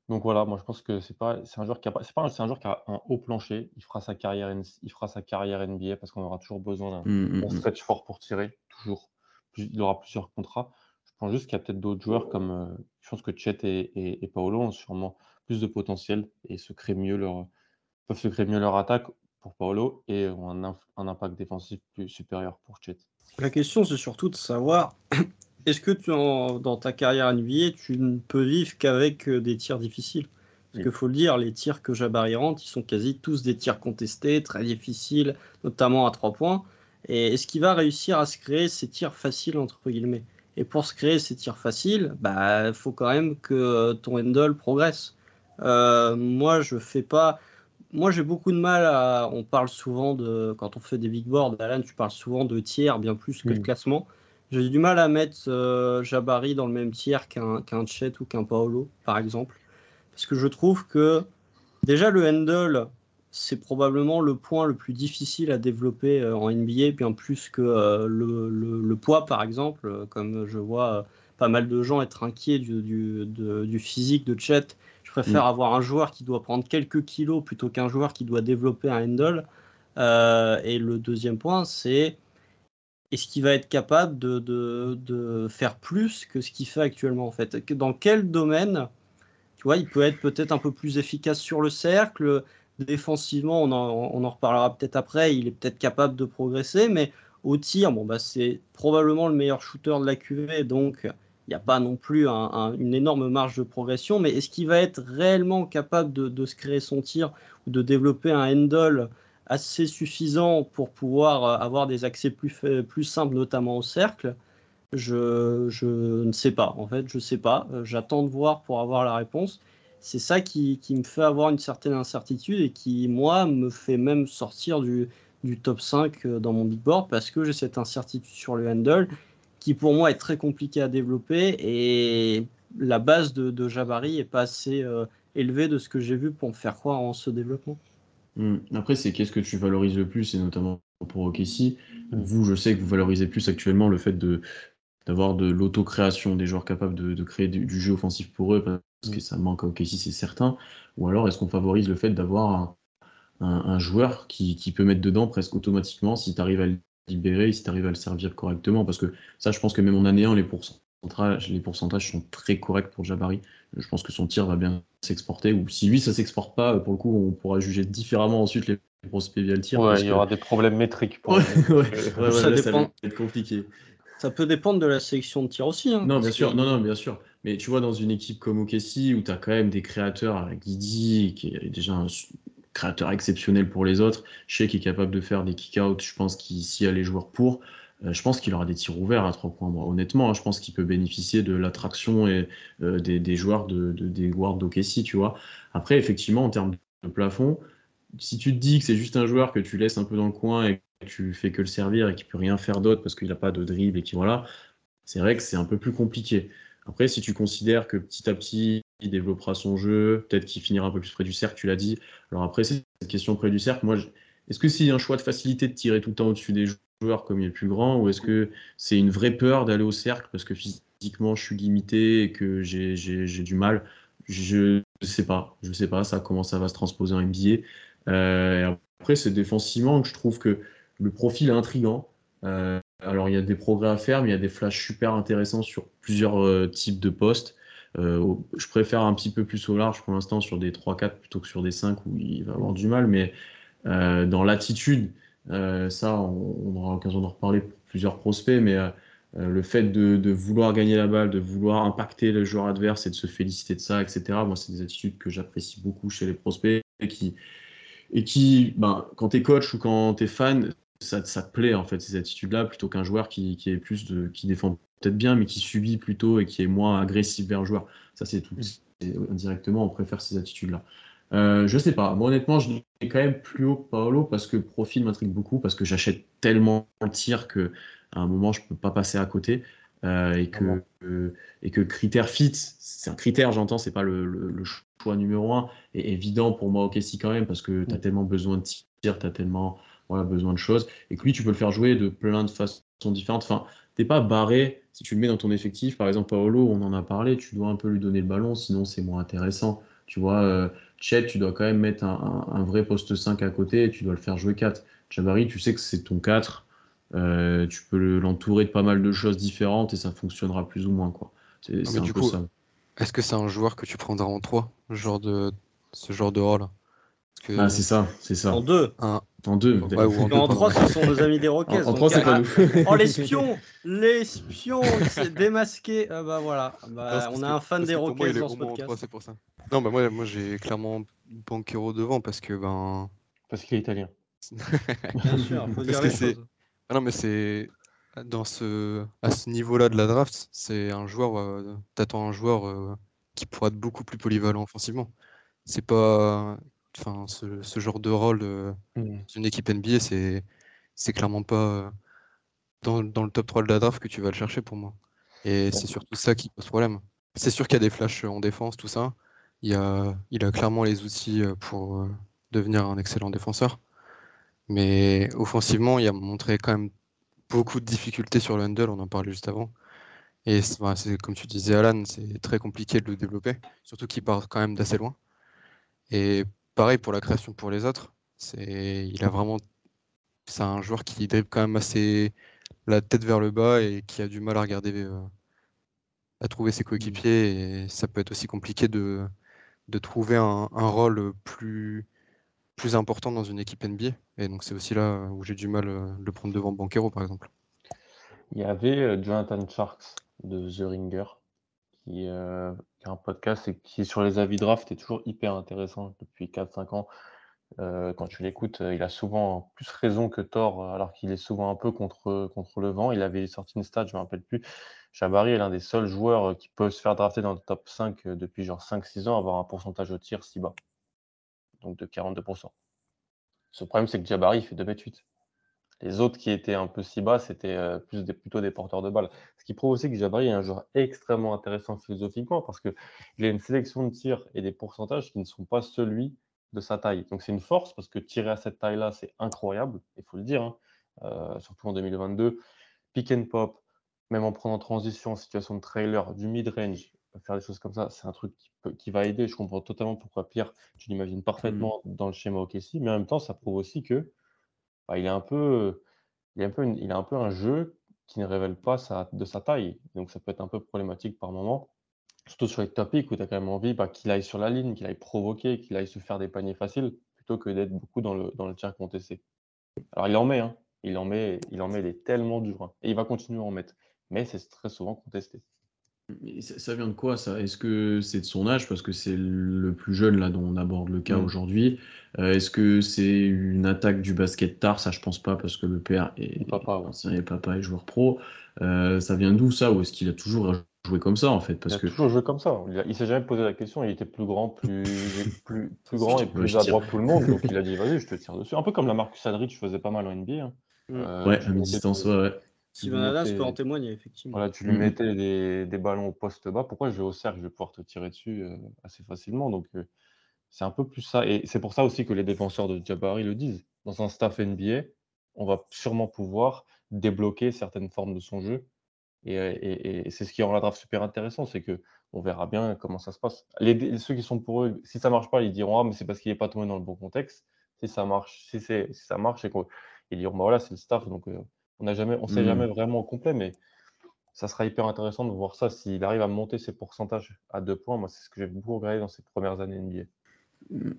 Donc voilà, moi je pense que c'est pas c'est un joueur qui a c'est pas c'est un joueur qui a un haut plancher, il fera sa carrière il fera sa carrière NBA parce qu'on aura toujours besoin d'un mmh, mmh, mmh. stretch fort pour tirer toujours. Il aura plusieurs contrats. Je pense juste qu'il y a peut-être d'autres joueurs comme euh, je pense que Chet et, et, Paolo ont sûrement plus de potentiel et se créent mieux leur peuvent se créer mieux leur attaque pour Paolo et ont un, un impact défensif plus supérieur pour Chet. La question c'est surtout de savoir est-ce que tu, dans ta carrière NBA, tu ne peux vivre qu'avec euh, des tirs difficiles? Parce qu'il faut le dire, les tirs que Jabari rentre, ils sont quasi tous des tirs contestés, très difficiles, notamment à trois points. Et est-ce qu'il va réussir à se créer ces tirs faciles, entre guillemets? Et pour se créer ces tirs faciles, il bah, faut quand même que euh, ton handle progresse. Euh, moi, je fais pas. Moi, j'ai beaucoup de mal à. On parle souvent de. Quand on fait des big boards, Alan, tu parles souvent de tiers bien plus que de classement. J'ai du mal à mettre euh, Jabari dans le même tiers qu'un qu'un Chet ou qu'un Paolo, par exemple. Parce que je trouve que déjà le handle, c'est probablement le point le plus difficile à développer euh, en NBA, bien plus que euh, le, le, poids, par exemple. Comme je vois pas mal de gens être inquiets du, du, du physique de Chet. Je préfère mm. avoir un joueur qui doit prendre quelques kilos plutôt qu'un joueur qui doit développer un handle. et le deuxième point, c'est est-ce qu'il va être capable de, de, faire plus que ce qu'il fait actuellement en fait Dans quel domaine tu vois, il peut être peut-être un peu plus efficace sur le cercle. Défensivement, on en, on en reparlera peut-être après. Il est peut-être capable de progresser, mais au tir, bon, bah, c'est probablement le meilleur shooter de la QV, donc il n'y a pas non plus une énorme marge de progression. Mais est-ce qu'il va être réellement capable de, de, se créer son tir ou de développer un handle assez suffisant pour pouvoir euh, avoir des accès plus, simples, notamment au cercle je, ne sais pas. En fait, je ne sais pas. Euh, j'attends de voir pour avoir la réponse. C'est ça qui, me fait avoir une certaine incertitude et qui, moi, me fait même sortir du, top 5 euh, dans mon big board parce que j'ai cette incertitude sur le handle qui, pour moi, est très compliqué à développer et la base de, de Jabari est pas assez élevée de ce que j'ai vu pour me faire croire en ce développement. Hmm. Après, c'est qu'est-ce que tu valorises le plus, et notamment pour OKC. Hmm. Vous, je sais que vous valorisez plus actuellement le fait de d'avoir de l'autocréation, des joueurs capables de, créer du, jeu offensif pour eux, parce que hmm. ça manque à OKC, c'est certain. Ou alors, est-ce qu'on favorise le fait d'avoir un, joueur qui, qui, peut mettre dedans presque automatiquement si tu arrives à le libérer, si tu arrives à le servir correctement? Parce que ça, je pense que même en année 1, les les pourcentages sont très corrects pour Jabari. Je pense que son tir va bien s'exporter. Ou si lui, ça s'exporte pas, pour le coup, on pourra juger différemment ensuite les prospects via le tir. Ouais, il y que- aura des problèmes métriques pour Ouais, eux. ouais, Euh, ouais, ouais, Ça là, ça dépend. va être compliqué. Ça peut dépendre de la sélection de tir aussi. hein, Non, bien que- sûr, non, non, bien sûr. Mais tu vois, dans une équipe comme OKC, où tu as quand même des créateurs, avec Guidi, qui est déjà un créateur exceptionnel pour les autres, Shea qui est capable de faire des kick-out, je pense qu'il s'il y a les joueurs pour, euh, je pense qu'il aura des tirs ouverts à trois points. Honnêtement, hein, je pense qu'il peut bénéficier de l'attraction et euh, des, joueurs de, de- des guards d'OKC, tu vois. Après, effectivement, en termes de plafond, si tu te dis que c'est juste un joueur que tu laisses un peu dans le coin et que tu fais que le servir et qu'il peut rien faire d'autre parce qu'il n'a pas de dribble et qui voilà, c'est vrai que c'est un peu plus compliqué. Après, si tu considères que petit à petit, il développera son jeu, peut-être qu'il finira un peu plus près du cercle, tu l'as dit. Alors après, cette question près du cercle. Moi, est-ce que c'est un choix de facilité de tirer tout le temps au-dessus des joueurs comme il est plus grand, ou est-ce que c'est une vraie peur d'aller au cercle parce que physiquement je suis limité et que j'ai du mal? Je ne sais pas. Je sais pas ça comment ça va se transposer en NBA. Euh, après, c'est défensivement que je trouve que le profil est intrigant. Euh, alors, il y a des progrès à faire, mais il y a des flashs super intéressants sur plusieurs euh, types de postes. Je préfère un petit peu plus au large pour l'instant sur des 3-4 plutôt que sur des 5 où il va avoir du mal. Mais dans l'attitude, ça, on, on aura l'occasion d'en reparler pour plusieurs prospects. Mais euh, euh, le fait de, de vouloir gagner la balle, de vouloir impacter le joueur adverse et de se féliciter de ça, etc., moi, c'est des attitudes que j'apprécie beaucoup chez les prospects et qui, et qui ben, quand tu es coach ou quand tu es fan, ça, ça te plaît en fait ces attitudes-là plutôt qu'un joueur qui, qui est plus de qui défend peut-être bien mais qui subit plutôt et qui est moins agressif vers le joueur. Ça c'est tout. C'est- Indirectement, on préfère ces attitudes-là. Euh, je sais pas. Moi honnêtement, je mets quand même plus haut que Paolo parce que le profil m'intrigue beaucoup parce que j'achète tellement le tir que à un moment je peux pas passer à côté. Euh, et, que, euh, et que le critère fit, c'est un critère, j'entends, c'est pas le, le- le choix numéro un, est évident pour moi au Casey quand même, parce que tu as tellement besoin de tir, tu as tellement voilà, besoin de choses, et que lui, tu peux le faire jouer de plein de façons différentes. Enfin, t'es pas barré, si tu le mets dans ton effectif, par exemple, Paolo, on en a parlé, tu dois un peu lui donner le ballon, sinon c'est moins intéressant. Tu vois, euh, Chet, tu dois quand même mettre un, un- un vrai poste 5 à côté et tu dois le faire jouer 4. Jabari, tu sais que c'est ton 4. euh, tu peux le- l'entourer de pas mal de choses différentes et ça fonctionnera plus ou moins. quoi. C'est. Est-ce que c'est un joueur que tu prendras en 3, genre de, ce genre de rôle? Que Ah, c'est ça, c'est ça. En deux. un, En deux. Ouais, ou en *laughs* Mais en deux, trois, ce sont nos amis des Rockets. en trois, c'est pas ah, nous. Oh l'espion L'espion Il s'est démasqué Ah bah voilà, Bah, parce on a un fan des Rockets dans ce podcast. 3, c'est pour ça. Non, bah moi, moi j'ai clairement Banquero devant parce que ben. Parce qu'il est italien. *laughs* Bien sûr, faut Parce dire que les. Ah non, mais c'est dans ce à ce niveau-là de la draft, c'est un joueur. euh, T'attends un joueur euh, qui pourra être beaucoup plus polyvalent offensivement. C'est pas, enfin, ce, ce genre de rôle euh, Mm. dans une équipe NBA, c'est c'est clairement pas euh, dans, dans le top 3 de la draft que tu vas le chercher pour moi. Et c'est surtout ça qui pose problème. C'est sûr qu'il y a des flashs en défense, tout ça. Il a, il a clairement les outils euh, pour euh, devenir un excellent défenseur. Mais offensivement, il a montré quand même beaucoup de difficultés sur le handle, on en parlait juste avant. Et c'est c'est comme tu disais, Alan, c'est très compliqué de le développer, surtout qu'il part quand même d'assez loin. Et pareil pour la création pour les autres, c'est il a vraiment c'est un joueur qui dribble quand même assez la tête vers le bas et qui a du mal à regarder euh, à trouver ses coéquipiers et ça peut être aussi compliqué de, de trouver un, un rôle plus plus important dans une équipe NBA et donc c'est aussi là où j'ai du mal euh, de le prendre devant Banquero par exemple. Il y avait euh, Jonathan Sharks de The Ringer qui, euh, un podcast qui, sur les avis draft, est toujours hyper intéressant depuis 4-5 ans. Euh, quand tu l'écoutes, euh, il a souvent plus raison que tort, euh, alors qu'il est souvent un peu contre, le vent. Il avait sorti une stat, je ne me rappelle plus. Jabari est l'un des seuls joueurs qui peuvent se faire drafter dans le top 5 euh, depuis genre 5-6 ans, avoir un pourcentage au tir si bas. Donc de 42%. Ce problème, c'est que Jabari, fait 2m8. Les autres qui étaient un peu si bas, c'était euh, plus des, plutôt des porteurs de balles. Ce qui prouve aussi que Jabari est un joueur extrêmement intéressant philosophiquement parce qu'il a une sélection de tirs et des pourcentages qui ne sont pas celui de sa taille. Donc c'est une force parce que tirer à cette taille-là, c'est incroyable, il faut le dire, hein. Euh, surtout en 2022. Pick and pop, même en prenant transition en situation de trailer, du mid-range, faire des choses comme ça, c'est un truc qui, peut- qui va aider. Je comprends totalement pourquoi Pierre, tu l'imagines parfaitement dans le schéma OKC, mais en même temps, ça prouve aussi que bah, il est un peu, un a un peu un jeu qui ne révèle pas de sa taille. Donc ça peut être un peu problématique par moment. Surtout sur les topics où tu as quand même envie bah, qu'il aille sur la ligne, qu'il aille provoquer, qu'il aille se faire des paniers faciles, plutôt que d'être beaucoup dans le, dans le tir contesté. Alors il en met, hein. il en met, est tellement dur. hein. Et il va continuer à en mettre. Mais c'est très souvent contesté. Ça, vient de quoi ça? Est-ce que c'est de son âge parce que c'est le plus jeune là dont on aborde le cas Mm. aujourd'hui? Euh, Est-ce que c'est une attaque du basket tard? Ça je pense pas parce que le père est papa, ouais. ancien et papa est joueur pro. Euh, ça vient d'où ça? Ou est-ce qu'il a toujours joué comme ça en fait? Il Parce a que toujours joué comme ça. Il, a- il s'est jamais posé la question. Il était plus grand, plus, *laughs* plus, plus grand et plus adroit que tout le monde. Donc il a dit vas-y, je te tire dessus. Un peu comme la Marcus Aldridge faisait pas mal en NBA. hein. Mm. Euh, ouais, à mi-distance, ouais, ouais. Steven Adams peut en témoigner, effectivement. Voilà, tu lui Mhm. mettais des, des ballons au poste bas. Pourquoi je vais au cercle, je vais pouvoir te tirer dessus euh, assez facilement. Donc, euh, c'est un peu plus ça. Et c'est pour ça aussi que les défenseurs de Jabari le disent. Dans un staff NBA, on va sûrement pouvoir débloquer certaines formes de son jeu. Et, euh, et- et c'est ce qui rend la draft super intéressant, c'est que on verra bien comment ça se passe. Les, ceux qui sont pour eux, si ça marche pas, ils diront ah mais c'est parce qu'il n'est pas tombé dans le bon contexte. Si ça marche, si ça marche, c'est diront bah voilà c'est le staff donc euh, on on sait Mhm. jamais vraiment au complet, mais ça sera hyper intéressant de voir ça. S'il arrive à monter ses pourcentages à deux points, moi, c'est ce que j'ai beaucoup regardé dans ses premières années NBA.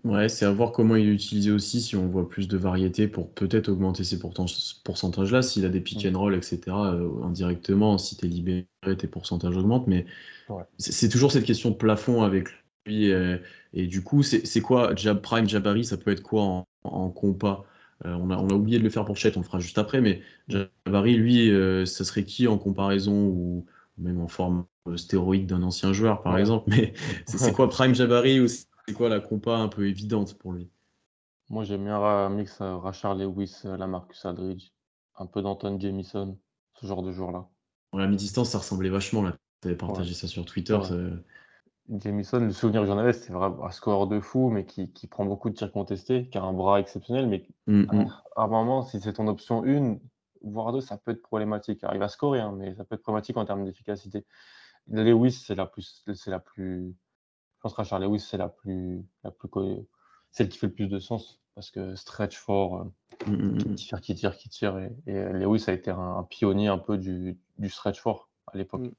Ouais, c'est à voir comment il est utilisé aussi, si on voit plus de variété pour peut-être augmenter ces pourcentages-là, s'il a des pick Mm. and roll, etc. euh, indirectement, si t'es libéré, tes pourcentages augmentent, mais Ouais. c'est toujours cette question de plafond avec lui, euh, et du coup, c'est c'est quoi, Jab, Prime Jabari, ça peut être quoi en, en compas? On, a, on a oublié de le faire pour Chet, on le fera juste après, mais Jabari, lui, euh, ça serait qui en comparaison, ou même en forme euh, stéroïde d'un ancien joueur, par Ouais. exemple, mais *laughs* c'est quoi Prime Jabari, ou c'est quoi la compa un peu évidente pour lui? Moi, j'aime bien un mix euh, Rachard Lewis, euh, la Marcus Aldridge, un peu d'Anton Jamison, ce genre de joueur-là. À mi-distance, ça ressemblait vachement. Tu avais partagé Ouais. ça sur Twitter. Ouais. Jamison, le souvenir que j'en avais, c'était vraiment un scoreur de fou, mais qui, qui prend beaucoup de tirs contestés, qui a un bras exceptionnel, mais Mm, à un moment, si c'est ton option 1, voire 2, ça peut être problématique. Alors, il va scorer, hein, mais ça peut être problématique en termes d'efficacité. Lewis, c'est la plus, c'est la plus, je pense que Rachard Lewis, c'est la plus, la plus, celle qui fait le plus de sens, parce que stretch fort, euh, Mm, qui tire, qui tire, qui tire, et, et Lewis a été un, un pionnier un peu du, du stretch fort à l'époque. Mm.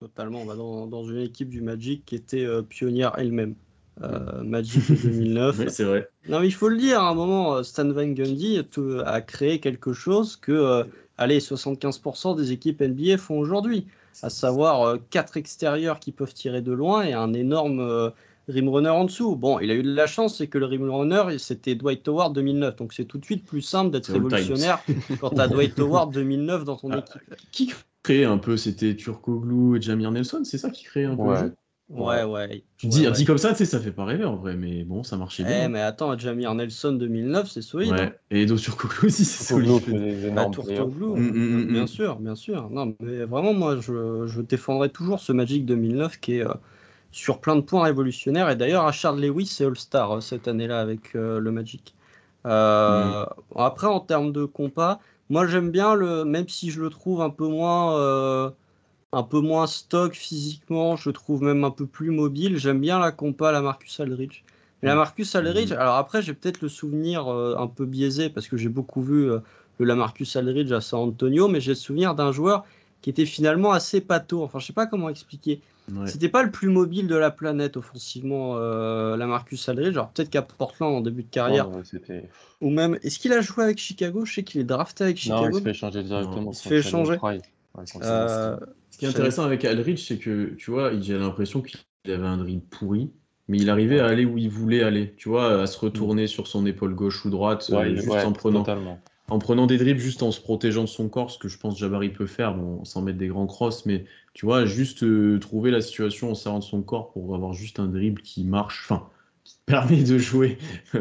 Totalement, on va dans, dans une équipe du Magic qui était euh, pionnière elle-même. Euh, Magic de 2009. *laughs* Ouais, c'est vrai. Non, mais il faut le dire, à un moment, euh, Stan Van Gundy a créé quelque chose que, euh, allez, 75% des équipes NBA font aujourd'hui, à savoir quatre extérieurs qui peuvent tirer de loin et un énorme rim runner en dessous. Bon, il a eu de la chance, c'est que le rim runner, c'était Dwight Howard 2009, donc c'est tout de suite plus simple d'être révolutionnaire quand tu as Dwight Howard 2009 dans ton *laughs* Ah, équipe. Qui un peu C'était Turkoglu et Jamir Nelson, c'est ça qui créait un peu le Ouais. jeu? Ouais, ouais. Tu Ouais, dis, ouais. dit comme ça, tu sais, ça fait pas rêver en vrai, mais bon, ça marchait Eh, bien. mais attends, Jamir Nelson 2009, c'est solide. hein. Ouais. Et Edo Turkoglu aussi, c'est solide. Bah. Turkoglu, Mm, mm, mm, bien mm. sûr, bien sûr. Non, mais vraiment, moi, je, je défendrai toujours ce Magic 2009 qui est euh, sur plein de points révolutionnaires. Et d'ailleurs, Richard Lewis est All-Star euh, cette année-là avec euh, le Magic. Euh, Après, en termes de compas, moi, j'aime bien le, même si je le trouve un peu moins, euh, un peu moins stock physiquement, je le trouve même un peu plus mobile. J'aime bien la compa la Marcus Aldridge. Mais la Marcus Aldridge, alors après, j'ai peut-être le souvenir euh, un peu biaisé parce que j'ai beaucoup vu euh, le Lamarcus Aldridge à San Antonio, mais j'ai le souvenir d'un joueur qui était finalement assez pâteau. Enfin, je sais pas comment expliquer. Ouais. C'était pas le plus mobile de la planète offensivement, euh, Lamarcus Aldridge. Alors peut-être qu'à Portland en début de carrière, Non, ou même. Est-ce qu'il a joué avec Chicago? Je sais qu'il est drafté avec Non, Chicago. il se fait échanger directement. Il se fait. Ouais, contre Euh, Ce qui est intéressant avec Aldridge, c'est que, tu vois, il- j'ai l'impression qu'il avait un dribble pourri, mais il arrivait à aller où il voulait aller, tu vois, à se retourner sur son épaule gauche ou droite, euh, juste ouais, en prenant, totalement. En prenant des dribbles, juste en se protégeant de son corps, ce que je pense Jabari peut faire, bon, sans mettre des grands crosses, mais tu vois, juste euh, trouver la situation en serrant de son corps pour avoir juste un dribble qui marche, enfin, qui te *laughs* permet de jouer,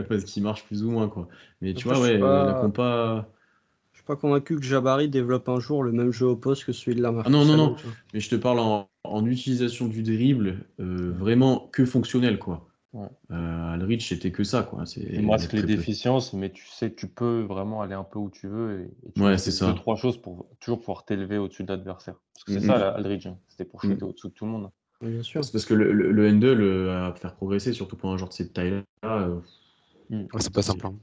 parce qu'il marche plus ou moins, quoi. Mais tu Après, vois, ouais, pas- la compa. Je suis pas convaincu que Jabari développe un jour le même jeu au poste que celui de Lamarcus Ah non, non, non. Mais je te parle en, en utilisation du dribble, euh, vraiment que fonctionnel, quoi. Ouais. Euh, Aldridge, c'était que ça, quoi. C'est Il masque les peu. déficiences, mais tu sais que tu peux vraiment aller un peu où tu veux et, et tu Ouais, c'est deux, ça. trois choses pour toujours pouvoir t'élever au-dessus de l'adversaire. Parce que c'est Mhm. ça, Aldridge. hein. C'était pour Mhm. shooter au-dessous de tout le monde. Oui, Bien sûr. C'est parce que le, le, le handle à faire progresser, surtout pour un joueur de cette taille-là, euh, Ouais, c'est pas simple. hein.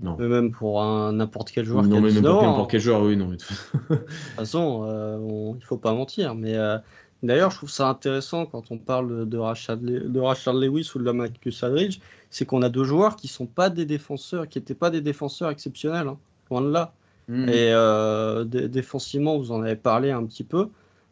non. Mais même pour un n'importe quel joueur non, a mais même 19 pour ans, n'importe quel joueur, oui, non. mais- *laughs* De toute façon, euh, on- il faut pas mentir, mais euh, D'ailleurs, je trouve ça intéressant quand on parle de, Rashad, de Rashad Lewis ou de la Marcus Aldridge, c'est qu'on a deux joueurs qui sont pas des défenseurs, qui n'étaient pas des défenseurs exceptionnels, hein, loin de là. Mm. Et euh, défensivement, vous en avez parlé un petit peu.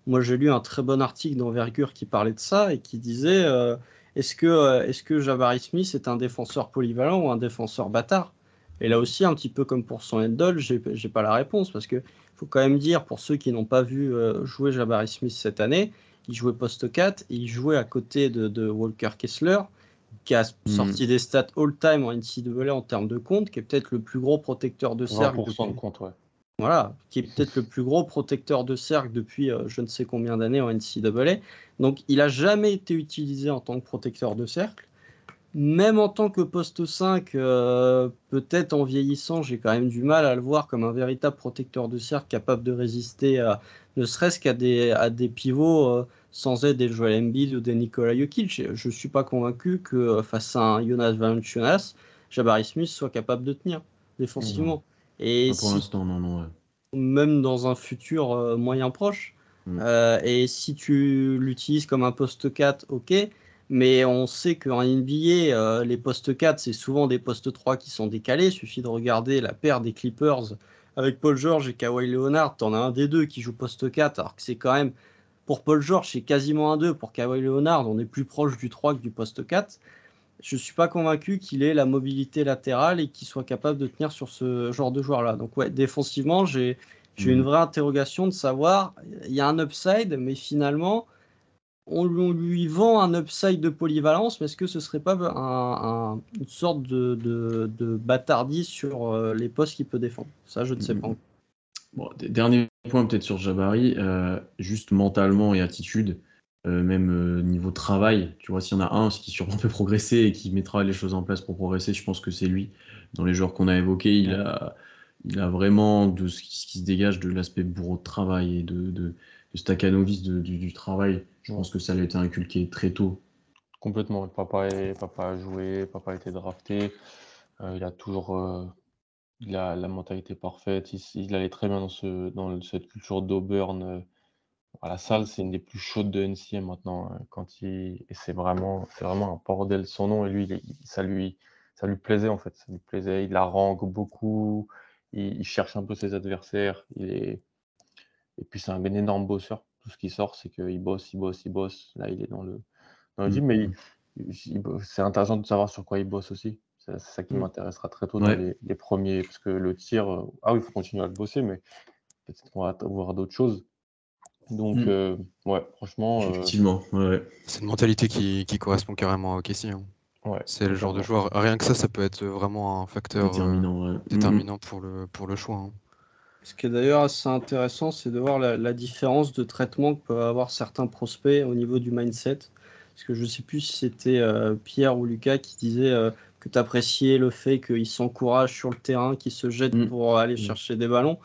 Moi, j'ai lu un très bon article d'envergure qui parlait de ça et qui disait euh, est-ce que, euh, que Jabari Smith est un défenseur polyvalent ou un défenseur bâtard? Et là aussi, un petit peu comme pour son Endol, j'ai, j'ai pas la réponse parce que faut quand même dire pour ceux qui n'ont pas vu euh, jouer Jabari Smith cette année, il jouait poste 4 et il jouait à côté de, de Walker Kessler qui a Mhm. sorti des stats all-time en NCAA en termes de compte, qui est peut-être le plus gros protecteur de cercle. 20% de depuis- compte, ouais. Voilà, qui est peut-être le plus gros protecteur de cercle depuis euh, je ne sais combien d'années en NCAA. Donc il a jamais été utilisé en tant que protecteur de cercle. Même en tant que poste 5, euh, peut-être en vieillissant, j'ai quand même du mal à le voir comme un véritable protecteur de cercle capable de résister à, ne serait-ce qu'à des, à des pivots euh, sans aide des Joel Embiid ou des Nikola Jokic. Je ne suis pas convaincu que euh, face à un Jonas Valanciunas, Jabari Smith soit capable de tenir défensivement. Et pour si- l'instant, non, non. ouais. même dans un futur euh, moyen proche. Mm. Et si tu l'utilises comme un poste 4, ok. Mais on sait qu'en NBA, euh, les postes 4, c'est souvent des postes 3 qui sont décalés. Il suffit de regarder la paire des Clippers avec Paul George et Kawhi Leonard. T'en as un des deux qui joue poste 4, alors que c'est quand même, pour Paul George, c'est quasiment un 2. Pour Kawhi Leonard, on est plus proche du 3 que du poste 4. Je suis pas convaincu qu'il ait la mobilité latérale et qu'il soit capable de tenir sur ce genre de joueur-là. Donc ouais, défensivement, j'ai j'ai Mhm. une vraie interrogation de savoir, il y a un upside, mais finalement, on lui, on lui vend un upside de polyvalence, mais est-ce que ce serait pas un- un- une sorte de, de, de bâtardise sur euh, les postes qu'il peut défendre? Ça, je ne sais pas. Mhm. Bon, d- dernier point peut-être sur Jabari, euh, juste mentalement et attitude, euh, même euh, niveau travail, tu vois, s'il y en a un qui sûrement *laughs* peut progresser et qui mettra les choses en place pour progresser, je pense que c'est lui. Dans les joueurs qu'on a évoqués, il a, il a vraiment de ce qui, ce qui se dégage de l'aspect bourreau de travail et de, de, de Stakhanovich de- du, du travail. Je pense que ça lui a été inculqué très tôt. Complètement. Papa, est, papa a joué, papa a été drafté. Euh, il a toujours euh, il a la mentalité parfaite. Il, allait très bien dans, ce, dans cette culture d'Auburn. euh, à la salle, c'est une des plus chaudes de NCA maintenant. hein, Quand il, et c'est vraiment, c'est vraiment un bordel son nom. Et lui, il- ça lui, ça lui plaisait en fait. Ça lui plaisait. Il harangue beaucoup. Il, il cherche un peu ses adversaires. Il est, et puis c'est un énorme bosseur. Tout ce qui sort, c'est qu'il bosse, il bosse, il bosse. Là, il est dans le, dans le Mm. gym, mais c'est intéressant de savoir sur quoi il bosse aussi. C'est ça qui Mm. m'intéressera très tôt dans Ouais. les, les premiers, parce que le tir, euh, ah oui, il faut continuer à le bosser, mais peut-être qu'on va voir d'autres choses. Donc, Mm. euh, ouais, franchement, euh, Effectivement, ouais, ouais. C'est une mentalité qui, qui correspond carrément à OKC. hein. ouais, C'est le genre de joueur. Rien que ça, ça peut être vraiment un facteur euh, déterminant pour le, pour le choix. hein. Ce qui est d'ailleurs assez intéressant, c'est de voir la, la différence de traitement que peuvent avoir certains prospects au niveau du mindset. Parce que je ne sais plus si c'était euh, Pierre ou Lucas qui disait euh, que tu appréciais le fait qu'ils s'encouragent sur le terrain, qu'ils se jettent Mm. pour aller Mm. chercher des ballons.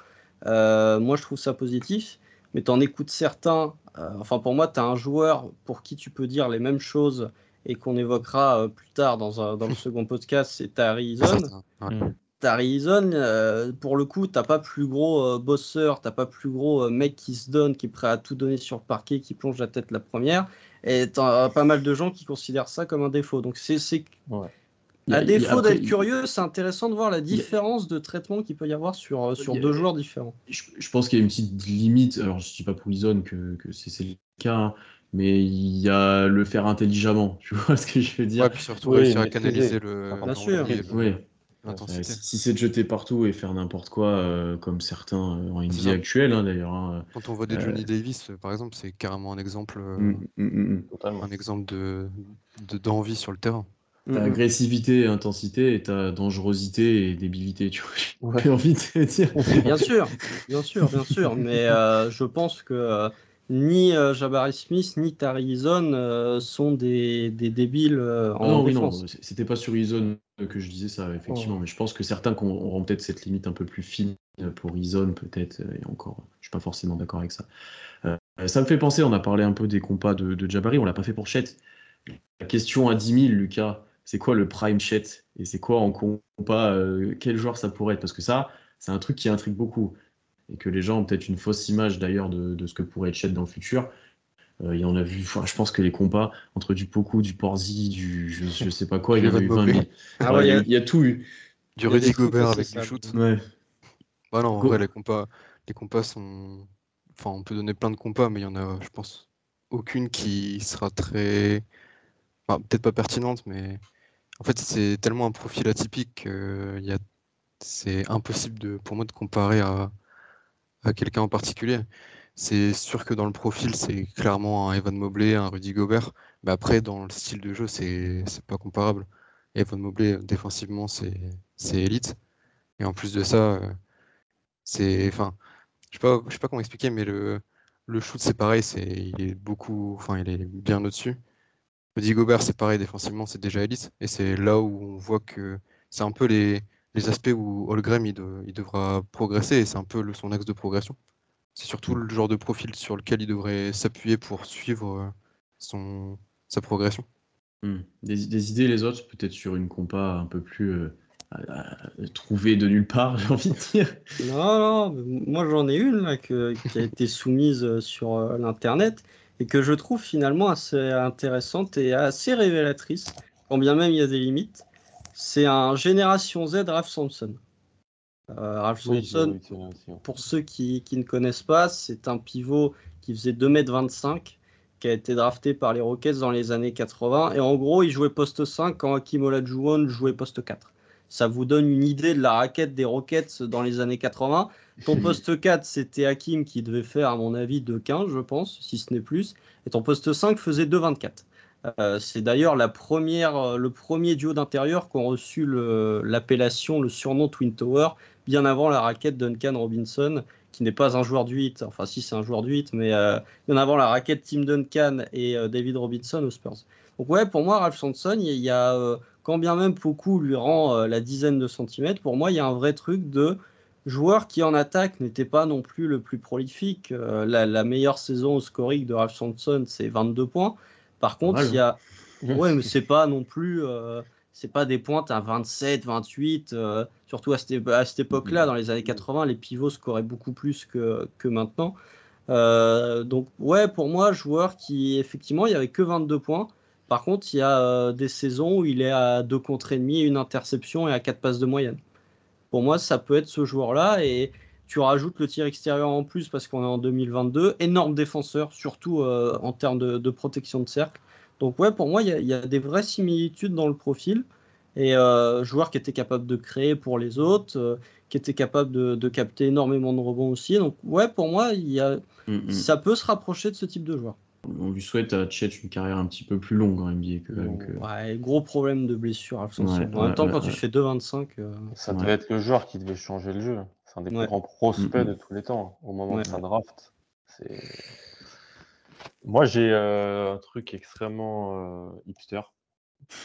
Euh, moi, je trouve ça positif. Mais tu en écoutes certains. euh, enfin, pour moi, tu as un joueur pour qui tu peux dire les mêmes choses et qu'on évoquera euh, plus tard dans, un- dans le *laughs* second podcast, c'est Tari Eason. Eason, euh, pour le coup, t'as pas plus gros euh, bosseur, t'as pas plus gros euh, mec qui se donne, qui est prêt à tout donner sur le parquet, qui plonge la tête la première. Et t'as pas mal de gens qui considèrent ça comme un défaut. Donc c'est, c'est... Ouais. À a- défaut d'être curieux, c'est intéressant de voir la a- différence de traitement qu'il peut y avoir sur, euh, sur a- deux joueurs différents. je, je pense qu'il y a une petite limite. Alors, je ne dis pas pour Ison que, que c'est le cas, hein, mais il y a le faire intelligemment. *laughs* Tu vois ce que je veux dire? Ouais, puis surtout Oui, réussir à canaliser le, Bien sûr. le- Oui. L'intensité. Euh, si c'est de jeter partout et faire n'importe quoi, euh, comme certains euh, en NBA actuel, hein, d'ailleurs. hein, Quand on voit des Euh, Johnny Davis, euh, par exemple, c'est carrément un exemple, euh, mm, mm, mm, mm. Totalement. un exemple de, de- d'envie sur le terrain. T'as agressivité et intensité, et t'as dangerosité et débilité, tu vois. Ouais. J'ai *laughs* envie de te dire. *laughs* Bien sûr, bien sûr, bien sûr. Mais euh, je pense que euh, ni euh, Jabari Smith ni Tari Eason euh, sont des, des débiles euh, Ah en non, oui, non, défense. c'était pas sur Ison que je disais ça, effectivement, mais je pense que certains qu'on- auront peut-être cette limite un peu plus fine pour Ison, peut-être, euh, et encore, je suis pas forcément d'accord avec ça. Euh, ça me fait penser, on a parlé un peu des compas de, de Jabari, on l'a pas fait pour Chet. La question à 10 000, Lucas, c'est quoi le prime Chet Et c'est quoi en compas, euh, quel joueur ça pourrait être? Parce que ça, c'est un truc qui intrigue beaucoup, et que les gens ont peut-être une fausse image d'ailleurs de, de ce que pourrait être Chet dans le futur. Euh, il y en a vu, enfin, je pense que les compas entre du Poku, du Porzi, du je, je sais pas quoi, il y en a eu 20 Mobley. 000. Ah Ouais, il, y a, il y tout eu. Du Rudy Gobert avec du shoot. Ouais. Bah non, en Go- vrai, les compas, les compas sont. Enfin, on peut donner plein de compas, mais il y en a, je pense, aucune qui sera très. Enfin, peut-être pas pertinente, mais en fait, c'est tellement un profil atypique que il y a... c'est impossible de... pour moi de comparer à, à quelqu'un en particulier. C'est sûr que dans le profil, c'est clairement un Evan Mobley, un Rudy Gobert, mais après, dans le style de jeu, c'est pas comparable. Evan Mobley, défensivement, c'est élite. Et en plus de ça, euh, c'est, enfin, je sais pas, je sais pas comment expliquer, mais le, le shoot c'est pareil, c'est, il est beaucoup, enfin, il est bien au-dessus. Rudy Gobert c'est pareil, défensivement c'est déjà élite, et c'est là où on voit que c'est un peu les, les aspects où de- il devra progresser, et c'est un peu le- son axe de progression. C'est surtout le genre de profil sur lequel il devrait s'appuyer pour suivre euh, son, sa progression. Hmm. Des, des idées, les autres, peut-être sur une compa un peu plus euh, à- à- trouvée de nulle part, *laughs* j'ai envie de dire. Non, non, moi j'en ai une là, que- qui a été soumise euh, sur euh, l'internet et que je trouve finalement assez intéressante et assez révélatrice, quand bien même il y a des limites. C'est un Génération Z Ralph Sampson. Euh, Ralph Oui, oui, ouais. pour ceux qui, qui ne connaissent pas, c'est un pivot qui faisait 2m25, qui a été drafté par les Rockets dans les années 80. Et en gros, il jouait poste 5 quand Hakim Olajuwon jouait poste 4. Ça vous donne une idée de la raquette des Rockets dans les années 80. Ton *laughs* poste 4, c'était Hakim qui devait faire, à mon avis, 2,15, je pense, si ce n'est plus. Et ton poste 5 faisait 2,24. Euh, c'est d'ailleurs la première, euh, le premier duo d'intérieur qui ont reçu l'appellation, le surnom Twin Tower, bien avant la raquette Duncan Robinson, qui n'est pas un joueur du 8. Enfin, si, c'est un joueur du 8, mais euh, bien avant la raquette Tim Duncan et David Robinson aux Spurs. Donc, ouais, pour moi, Ralph Sampson, il y a, quand bien même beaucoup lui rend la dizaine de centimètres, pour moi, il y a un vrai truc de joueur qui en attaque n'était pas non plus le plus prolifique. La, la meilleure saison au scoring de Ralph Sampson, c'est 22 points. Par contre, il y a. *laughs* Ouais, mais c'est pas non plus. euh, c'est pas des pointes à 27, 28. euh, surtout à cette, à cette époque-là, dans les années 80, les pivots scoraient beaucoup plus que, que maintenant. Euh, donc, ouais, pour moi, joueur qui, effectivement, il n'y avait que 22 points. Par contre, il y a des saisons où il est à 2 contre et demi, une interception et à 4 passes de moyenne. Pour moi, ça peut être ce joueur-là. Et tu rajoutes le tir extérieur en plus parce qu'on est en 2022. Énorme défenseur, surtout euh, en termes de, de protection de cercle. Donc, ouais, pour moi, il y, a- il y a des vraies similitudes dans le profil. Et euh, joueur qui était capable de créer pour les autres, euh, qui était capable de, de capter énormément de rebonds aussi. Donc, ouais, pour moi, il y a, Hmm, hmm. ça peut se rapprocher de ce type de joueur. On lui souhaite à Chet une carrière un petit peu plus longue en NBA que, que- Ouais, gros problème de blessure. Ouais, en même temps, ouais, quand ouais. tu fais 2,25, euh, Ça Ouais. devait être le joueur qui devait changer le jeu. C'est un des Ouais. plus grands prospects Mm, mm. de tous les temps au moment Ouais. de sa draft. C'est- Moi, j'ai euh, un truc extrêmement euh, hipster.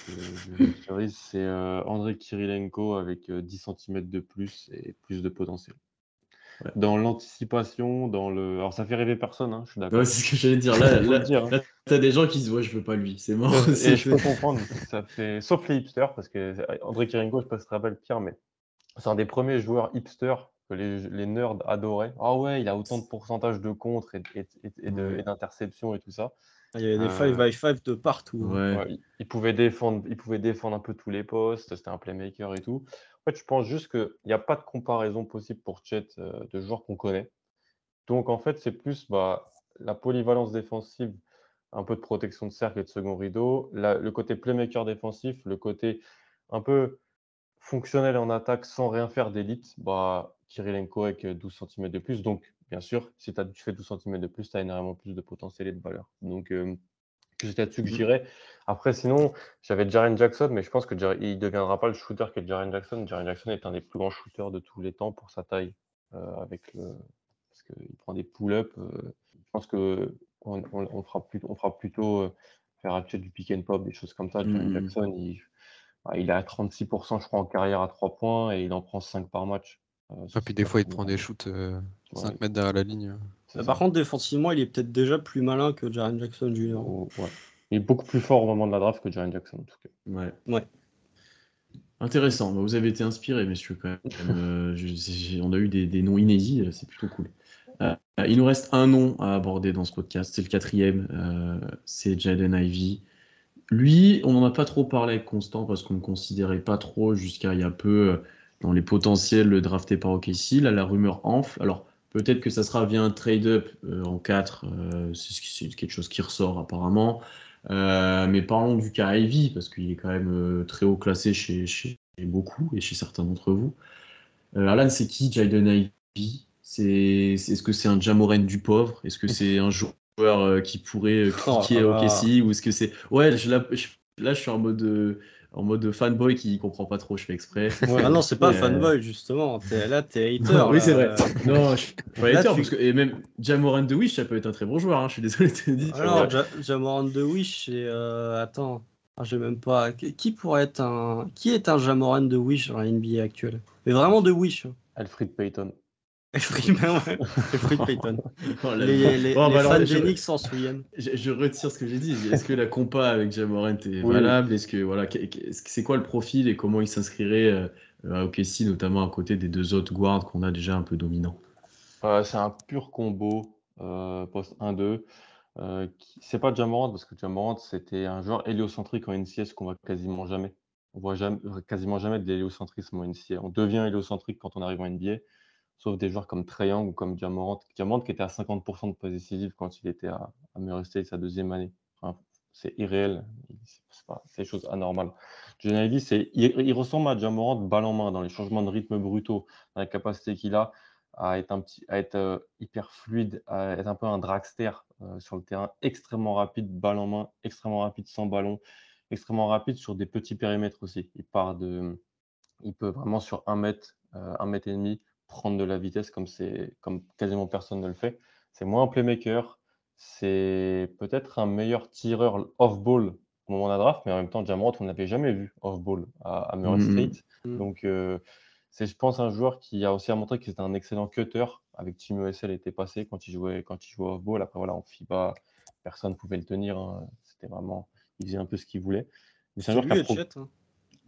C'est euh, André Kirilenko avec euh, 10 cm de plus et plus de potentiel. Ouais. Dans l'anticipation, dans le. Alors, ça fait rêver personne, hein, je suis d'accord. Ouais, c'est ce que j'allais dire. Là, *laughs* là, dire, hein. là, t'as des gens qui disent Ouais, je veux pas lui, c'est mort. Et *laughs* je peux comprendre, ça fait, sauf les hipsters, parce que André Kirilenko, je sais pas si tu te rappelles Pierre, mais c'est un des premiers joueurs hipsters que les, les nerds adoraient. Ah ouais, il a autant de pourcentage de contre et, et, et- d'interceptions et tout ça. il y avait des Euh, 5 by 5 de partout. hein. Ouais. Ouais, il, il pouvait défendre, il pouvait défendre un peu tous les postes, c'était un playmaker et tout. En fait, je pense juste qu'il n'y a pas de comparaison possible pour Chet euh, de joueurs qu'on connaît. Donc, en fait, c'est plus bah, la polyvalence défensive, un peu de protection de cercle et de second rideau, la- le côté playmaker défensif, le côté un peu fonctionnel en attaque sans rien faire d'élite, bah, Kirilenko avec euh, 12 cm de plus. Donc, bien sûr, si t'as- tu fais 12 cm de plus, tu as énormément plus de potentiel et de valeur. Donc, euh, c'est là-dessus que Mhm. j'irais. Après, sinon, j'avais Jaren Jackson, mais je pense que Jar- il ne deviendra pas le shooter que Jaren Jackson. Jaren Jackson est un des plus grands shooters de tous les temps pour sa taille, euh, avec le... parce qu'il prend des pull-ups. euh, je pense que on, on- on fera, on fera plutôt euh, faire du pick and pop, des choses comme ça. Jaren Mhm. Jackson, il, il est à 36%, je crois, en carrière à 3 points et il en prend 5 par match. Euh, Et sur puis des fois, il prend premiers des shoots euh, Ouais. 5 mètres derrière la ligne. Euh, ça. Par contre, défensivement, il est peut-être déjà plus malin que Jaren Jackson Jr. Oh, ouais. Il est beaucoup plus fort au moment de la draft que Jaren Jackson, en tout cas. Ouais. Ouais. Intéressant. Bah, Vous avez été inspirés, messieurs, quand même. *laughs* Euh, je- on a eu des, des noms inédits, euh, c'est plutôt cool. Euh, il nous reste un nom à aborder dans ce podcast, c'est le quatrième, euh, c'est Jaden Ivy. Lui, on n'en a pas trop parlé avec Constant parce qu'on ne considérait pas trop jusqu'à il y a peu euh, dans les potentiels draftés par OKC. Là, la rumeur enfle. Alors, peut-être que ça sera via un trade-up euh, en 4, euh, c'est ce quelque chose qui ressort apparemment. Mais parlons du cas Ivy parce qu'il est quand même très haut classé chez, beaucoup et chez certains d'entre vous. Alan, c'est qui Jaden Ivy? C'est c'est- est-ce que c'est un Jamoren du pauvre? Est-ce que c'est un joueur euh, qui pourrait euh, *laughs* Oh cliquer au ou est-ce que c'est ouais je, là, je, là, je suis en mode euh, en mode fanboy qui comprend pas trop, je fais exprès. Ouais. Ah non, c'est pas Euh, fanboy, justement. T'es- là, t'es *laughs* hater. oui, là. c'est vrai. Non, je suis pas Là, hater, tu- parce que et même Jamoran de Wish, ça peut être un très bon joueur. hein, Je suis désolé de te dire. Alors, Ja- Jamoran de Wish, c'est. euh, attends, ah, j'ai même pas. Qui qui pourrait être un. Qui est un Jamoran de Wish dans la NBA actuelle? Mais vraiment de Wish. hein. Alfred Payton. Freeman, ouais. Et Fred Payton. Oh Les, Bon, les bah fans d'Enix s'en souviennent. Je, je retire ce que j'ai dit. Est-ce que la compa avec Jamorant est Oui. valable? Est-ce que voilà, c'est quoi le profil et comment il s'inscrirait euh, à OKC, notamment à côté des deux autres guards qu'on a déjà un peu dominants? Euh, c'est un pur combo euh, poste 1-2. Euh, qui- c'est pas Jamorant parce que Jamorant c'était un joueur héliocentrique en NCS qu'on voit quasiment jamais. On voit jamais, quasiment jamais de l'héliocentrisme en NCA. On devient héliocentrique quand on arrive en NBA, sauf des joueurs comme Trae Young ou comme Jamorant. Jamorant qui était à 50% de passe décisive quand il était à, à Murray State sa deuxième année. C'est irréel, c'est pas- des choses anormales. John c'est, il, il ressemble à Jamorant balle en main dans les changements de rythme brutaux, dans la capacité qu'il a à être, un petit, à être euh, hyper fluide, à être un peu un dragster euh, sur le terrain, extrêmement rapide, balle en main, extrêmement rapide sans ballon, extrêmement rapide sur des petits périmètres aussi. Il part de, il peut vraiment sur un mètre, euh, un mètre et demi prendre de la vitesse comme c'est, comme quasiment personne ne le fait. C'est moins un playmaker, c'est peut-être un meilleur tireur off-ball au moment de la draft, mais en même temps, Jamorant, on ne l'avait jamais vu off-ball à, à Murray Mhm. State. Mhm. Donc, euh, c'est, je pense, un joueur qui a aussi à montrer que c'était un excellent cutter. Avec Team ESL était passé quand il jouait, quand il jouait off-ball. Après, voilà, en FIBA, personne ne pouvait le tenir. hein. C'était vraiment, il faisait un peu ce qu'il voulait. Mais c'est un joueur lui qui a et pro- Chet. hein.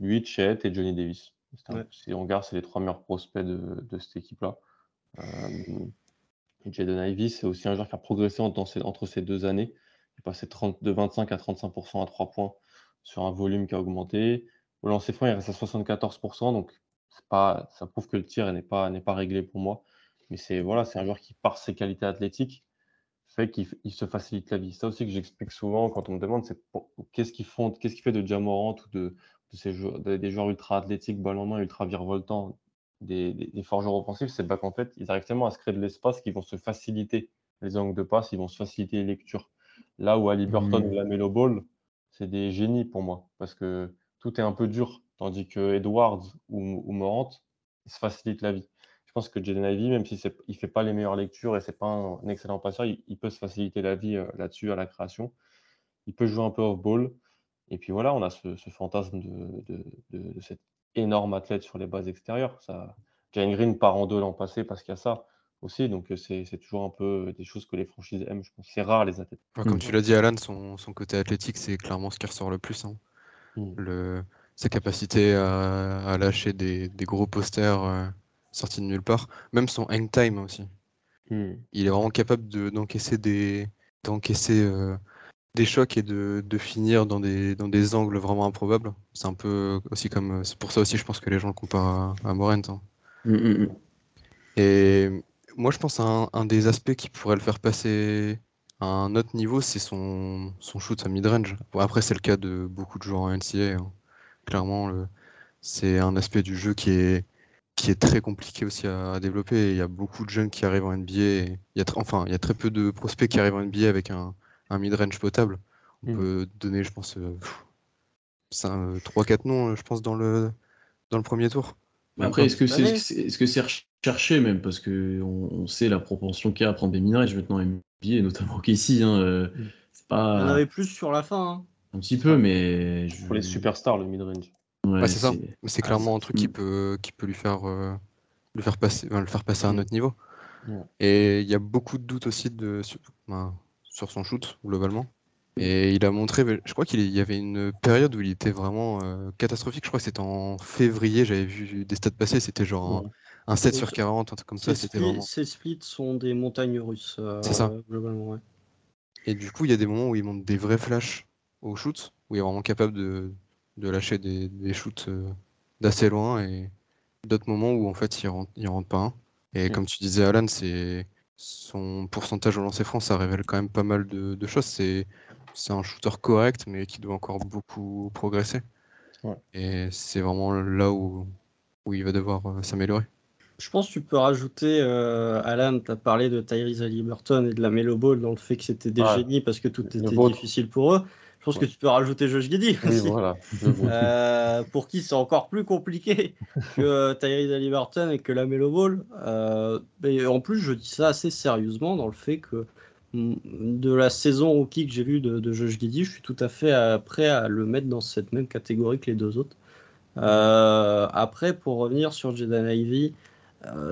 lui, Chet et Johnny Davis. Ouais. Si on regarde, c'est les trois meilleurs prospects de, de cette équipe-là. Euh, Jaden Ivey, c'est aussi un joueur qui a progressé entre ces, entre ces deux années. Il est passé 30 de 25 à 35% à 3 points sur un volume qui a augmenté. Au lancer franc, il reste à 74%, donc pas, ça prouve que le tir n'est pas, réglé pour moi. Mais c'est voilà, un joueur qui, par ses qualités athlétiques, fait qu'il se facilite la vie. Ça aussi que j'explique souvent quand on me demande, c'est qu'est-ce qui font, qu'est-ce qui fait de Jamorant ou de, de ces joueurs, des, joueurs ultra athlétiques, balle en main, ultra virevoltants, des, des, des forts joueurs offensifs, c'est bah, qu'en fait, ils arrivent tellement à se créer de l'espace qu'ils vont se faciliter les angles de passe, ils vont se faciliter les lectures. Là où Ali Burton Mhm. ou Lamelo Ball, c'est des génies pour moi, parce que tout est un peu dur, tandis que Edwards ou, ou Morant, ils se facilitent la vie. Je pense que Jaden Ivey, même s'il ne fait pas les meilleures lectures et c'est pas un, un excellent passeur, il, il peut se faciliter la vie euh, là-dessus à la création. Il peut jouer un peu off-ball. Et puis voilà, on a ce, ce fantasme de, de, de- de cet énorme athlète sur les bases extérieures. Ça, Jalen Green part en deux l'an passé parce qu'il y a ça aussi. Donc euh, c'est toujours un peu des choses que les franchises aiment. Je pense c'est rare les athlètes. Comme Mhm. tu l'as dit, Alan, son, son côté athlétique, c'est clairement ce qui ressort le plus. hein. Le, sa capacité à, à lâcher des, des gros posters euh, sortis de nulle part. Même son hang time aussi. Hmm. Il est vraiment capable de- d'encaisser des, d'encaisser euh, des chocs et de, de finir dans des, dans des angles vraiment improbables. C'est un peu aussi comme. C'est pour ça aussi, je pense que les gens le comparent à, à Morent. hein. Mm, mm, mm. Et moi, je pense un, un des aspects qui pourrait le faire passer à un autre niveau, c'est son, son shoot à mid-range. Bon, après, c'est le cas de beaucoup de joueurs en NCAA. hein. Clairement, c'est un aspect du jeu qui est, qui est très compliqué aussi à, à développer. Il y a beaucoup de jeunes qui arrivent en NBA. et il y a tr- enfin, il y a très peu de prospects qui arrivent en NBA avec un, un mid-range potable. On Mhm. peut donner, je pense, 3-4 noms, euh, je pense, dans le, dans le premier tour. Mais après, est-ce que c'est est -ce c'est recherché même? Parce que on, on sait la propension qu'il y a à prendre des minerages maintenant NBA, et notamment *laughs* qu'ici. Hein, euh, en pas avait plus sur la fin. hein. un petit peu, mais. je- Pour les superstars, le mid-range. Ouais, Ouais, c'est ça. c'est- Ah, clairement un truc qui Mm. peut, qui peut lui faire, euh, le faire passer, enfin, le faire passer à un Mm. autre niveau. Ouais. Et il y a beaucoup de doutes aussi de, sur, ben, sur son shoot, globalement. Et il a montré, je crois qu'il y avait une période où il était vraiment euh, catastrophique. Je crois que c'était en février, j'avais vu des stats passer, c'était genre un 7 Oui, sur c'est- 40, un truc comme ça, Ces c'était splits, vraiment. ces splits sont des montagnes russes. euh, C'est ça. Globalement, ouais. Et du coup, il y a des moments où il monte des vrais flashs au shoot, où il est vraiment capable de, de lâcher des, des shoots euh, d'assez loin, et d'autres moments où en fait il rentre, il rentre pas un. Et Mm. comme tu disais, Alan, c'est son pourcentage au lancer franc, ça révèle quand même pas mal de, de choses. C'est c'est un shooter correct, mais qui doit encore beaucoup progresser. Ouais. Et c'est vraiment là où, où il va devoir euh, s'améliorer. Je pense que tu peux rajouter, euh, Alan, tu as parlé de Tyrese Halliburton et de la Melo Ball dans le fait que c'était des génies parce que tout était difficile pour eux. Je pense que tu peux rajouter Josh Giddy Oui, aussi. voilà. je vois. Euh, pour qui c'est encore plus compliqué *laughs* que euh, Tyrese Halliburton et que la Melo Ball. Euh, et en plus, je dis ça assez sérieusement dans le fait que mm, de la saison rookie que j'ai vue de, de Josh Giddy, je suis tout à fait prêt à le mettre dans cette même catégorie que les deux autres. Euh, après, pour revenir sur Jaden Ivey,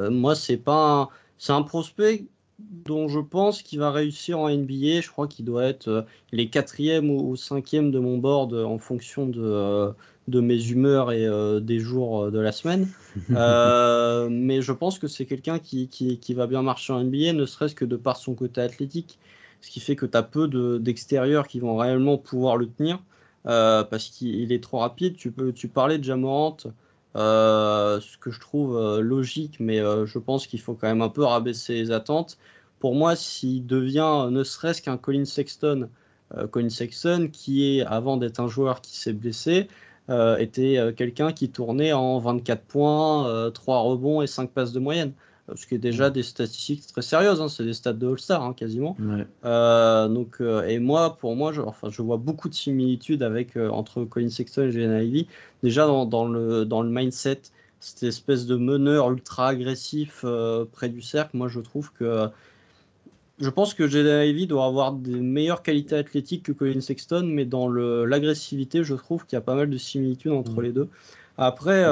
moi, c'est pas c'est un prospect dont je pense qu'il va réussir en NBA. Je crois qu'il doit être euh, il est quatrième ou, cinquième de mon board euh, en fonction de, euh, de mes humeurs et des jours de la semaine. *laughs* Euh, mais je pense que c'est quelqu'un qui, qui, qui va bien marcher en NBA, ne serait-ce que de par son côté athlétique. Ce qui fait que tu as peu de- d'extérieurs qui vont réellement pouvoir le tenir. euh, parce qu'il il est trop rapide. Tu, peux, tu parlais de Jamorant, euh, ce que je trouve euh, logique, mais euh, je pense qu'il faut quand même un peu rabaisser les attentes. Pour moi, s'il devient euh, ne serait-ce qu'un Colin Sexton, euh, Colin Sexton qui est, avant d'être un joueur qui s'est blessé, euh, était euh, quelqu'un qui tournait en 24 points, euh, 3 rebonds et 5 passes de moyenne. Ce qui est déjà des statistiques très sérieuses, hein, c'est des stats de All-Star hein, quasiment. Ouais. Euh, donc, euh, et moi, pour moi, je, enfin, je vois beaucoup de similitudes avec, euh, entre Colin Sexton et Jalen Ivey. Déjà dans, dans le, dans le mindset, cette espèce de meneur ultra agressif près du cercle, moi je trouve que. Je pense que Jalen Ivey doit avoir des meilleures qualités athlétiques que Colin Sexton, mais dans l'agressivité, je trouve qu'il y a pas mal de similitudes entre les deux. Après,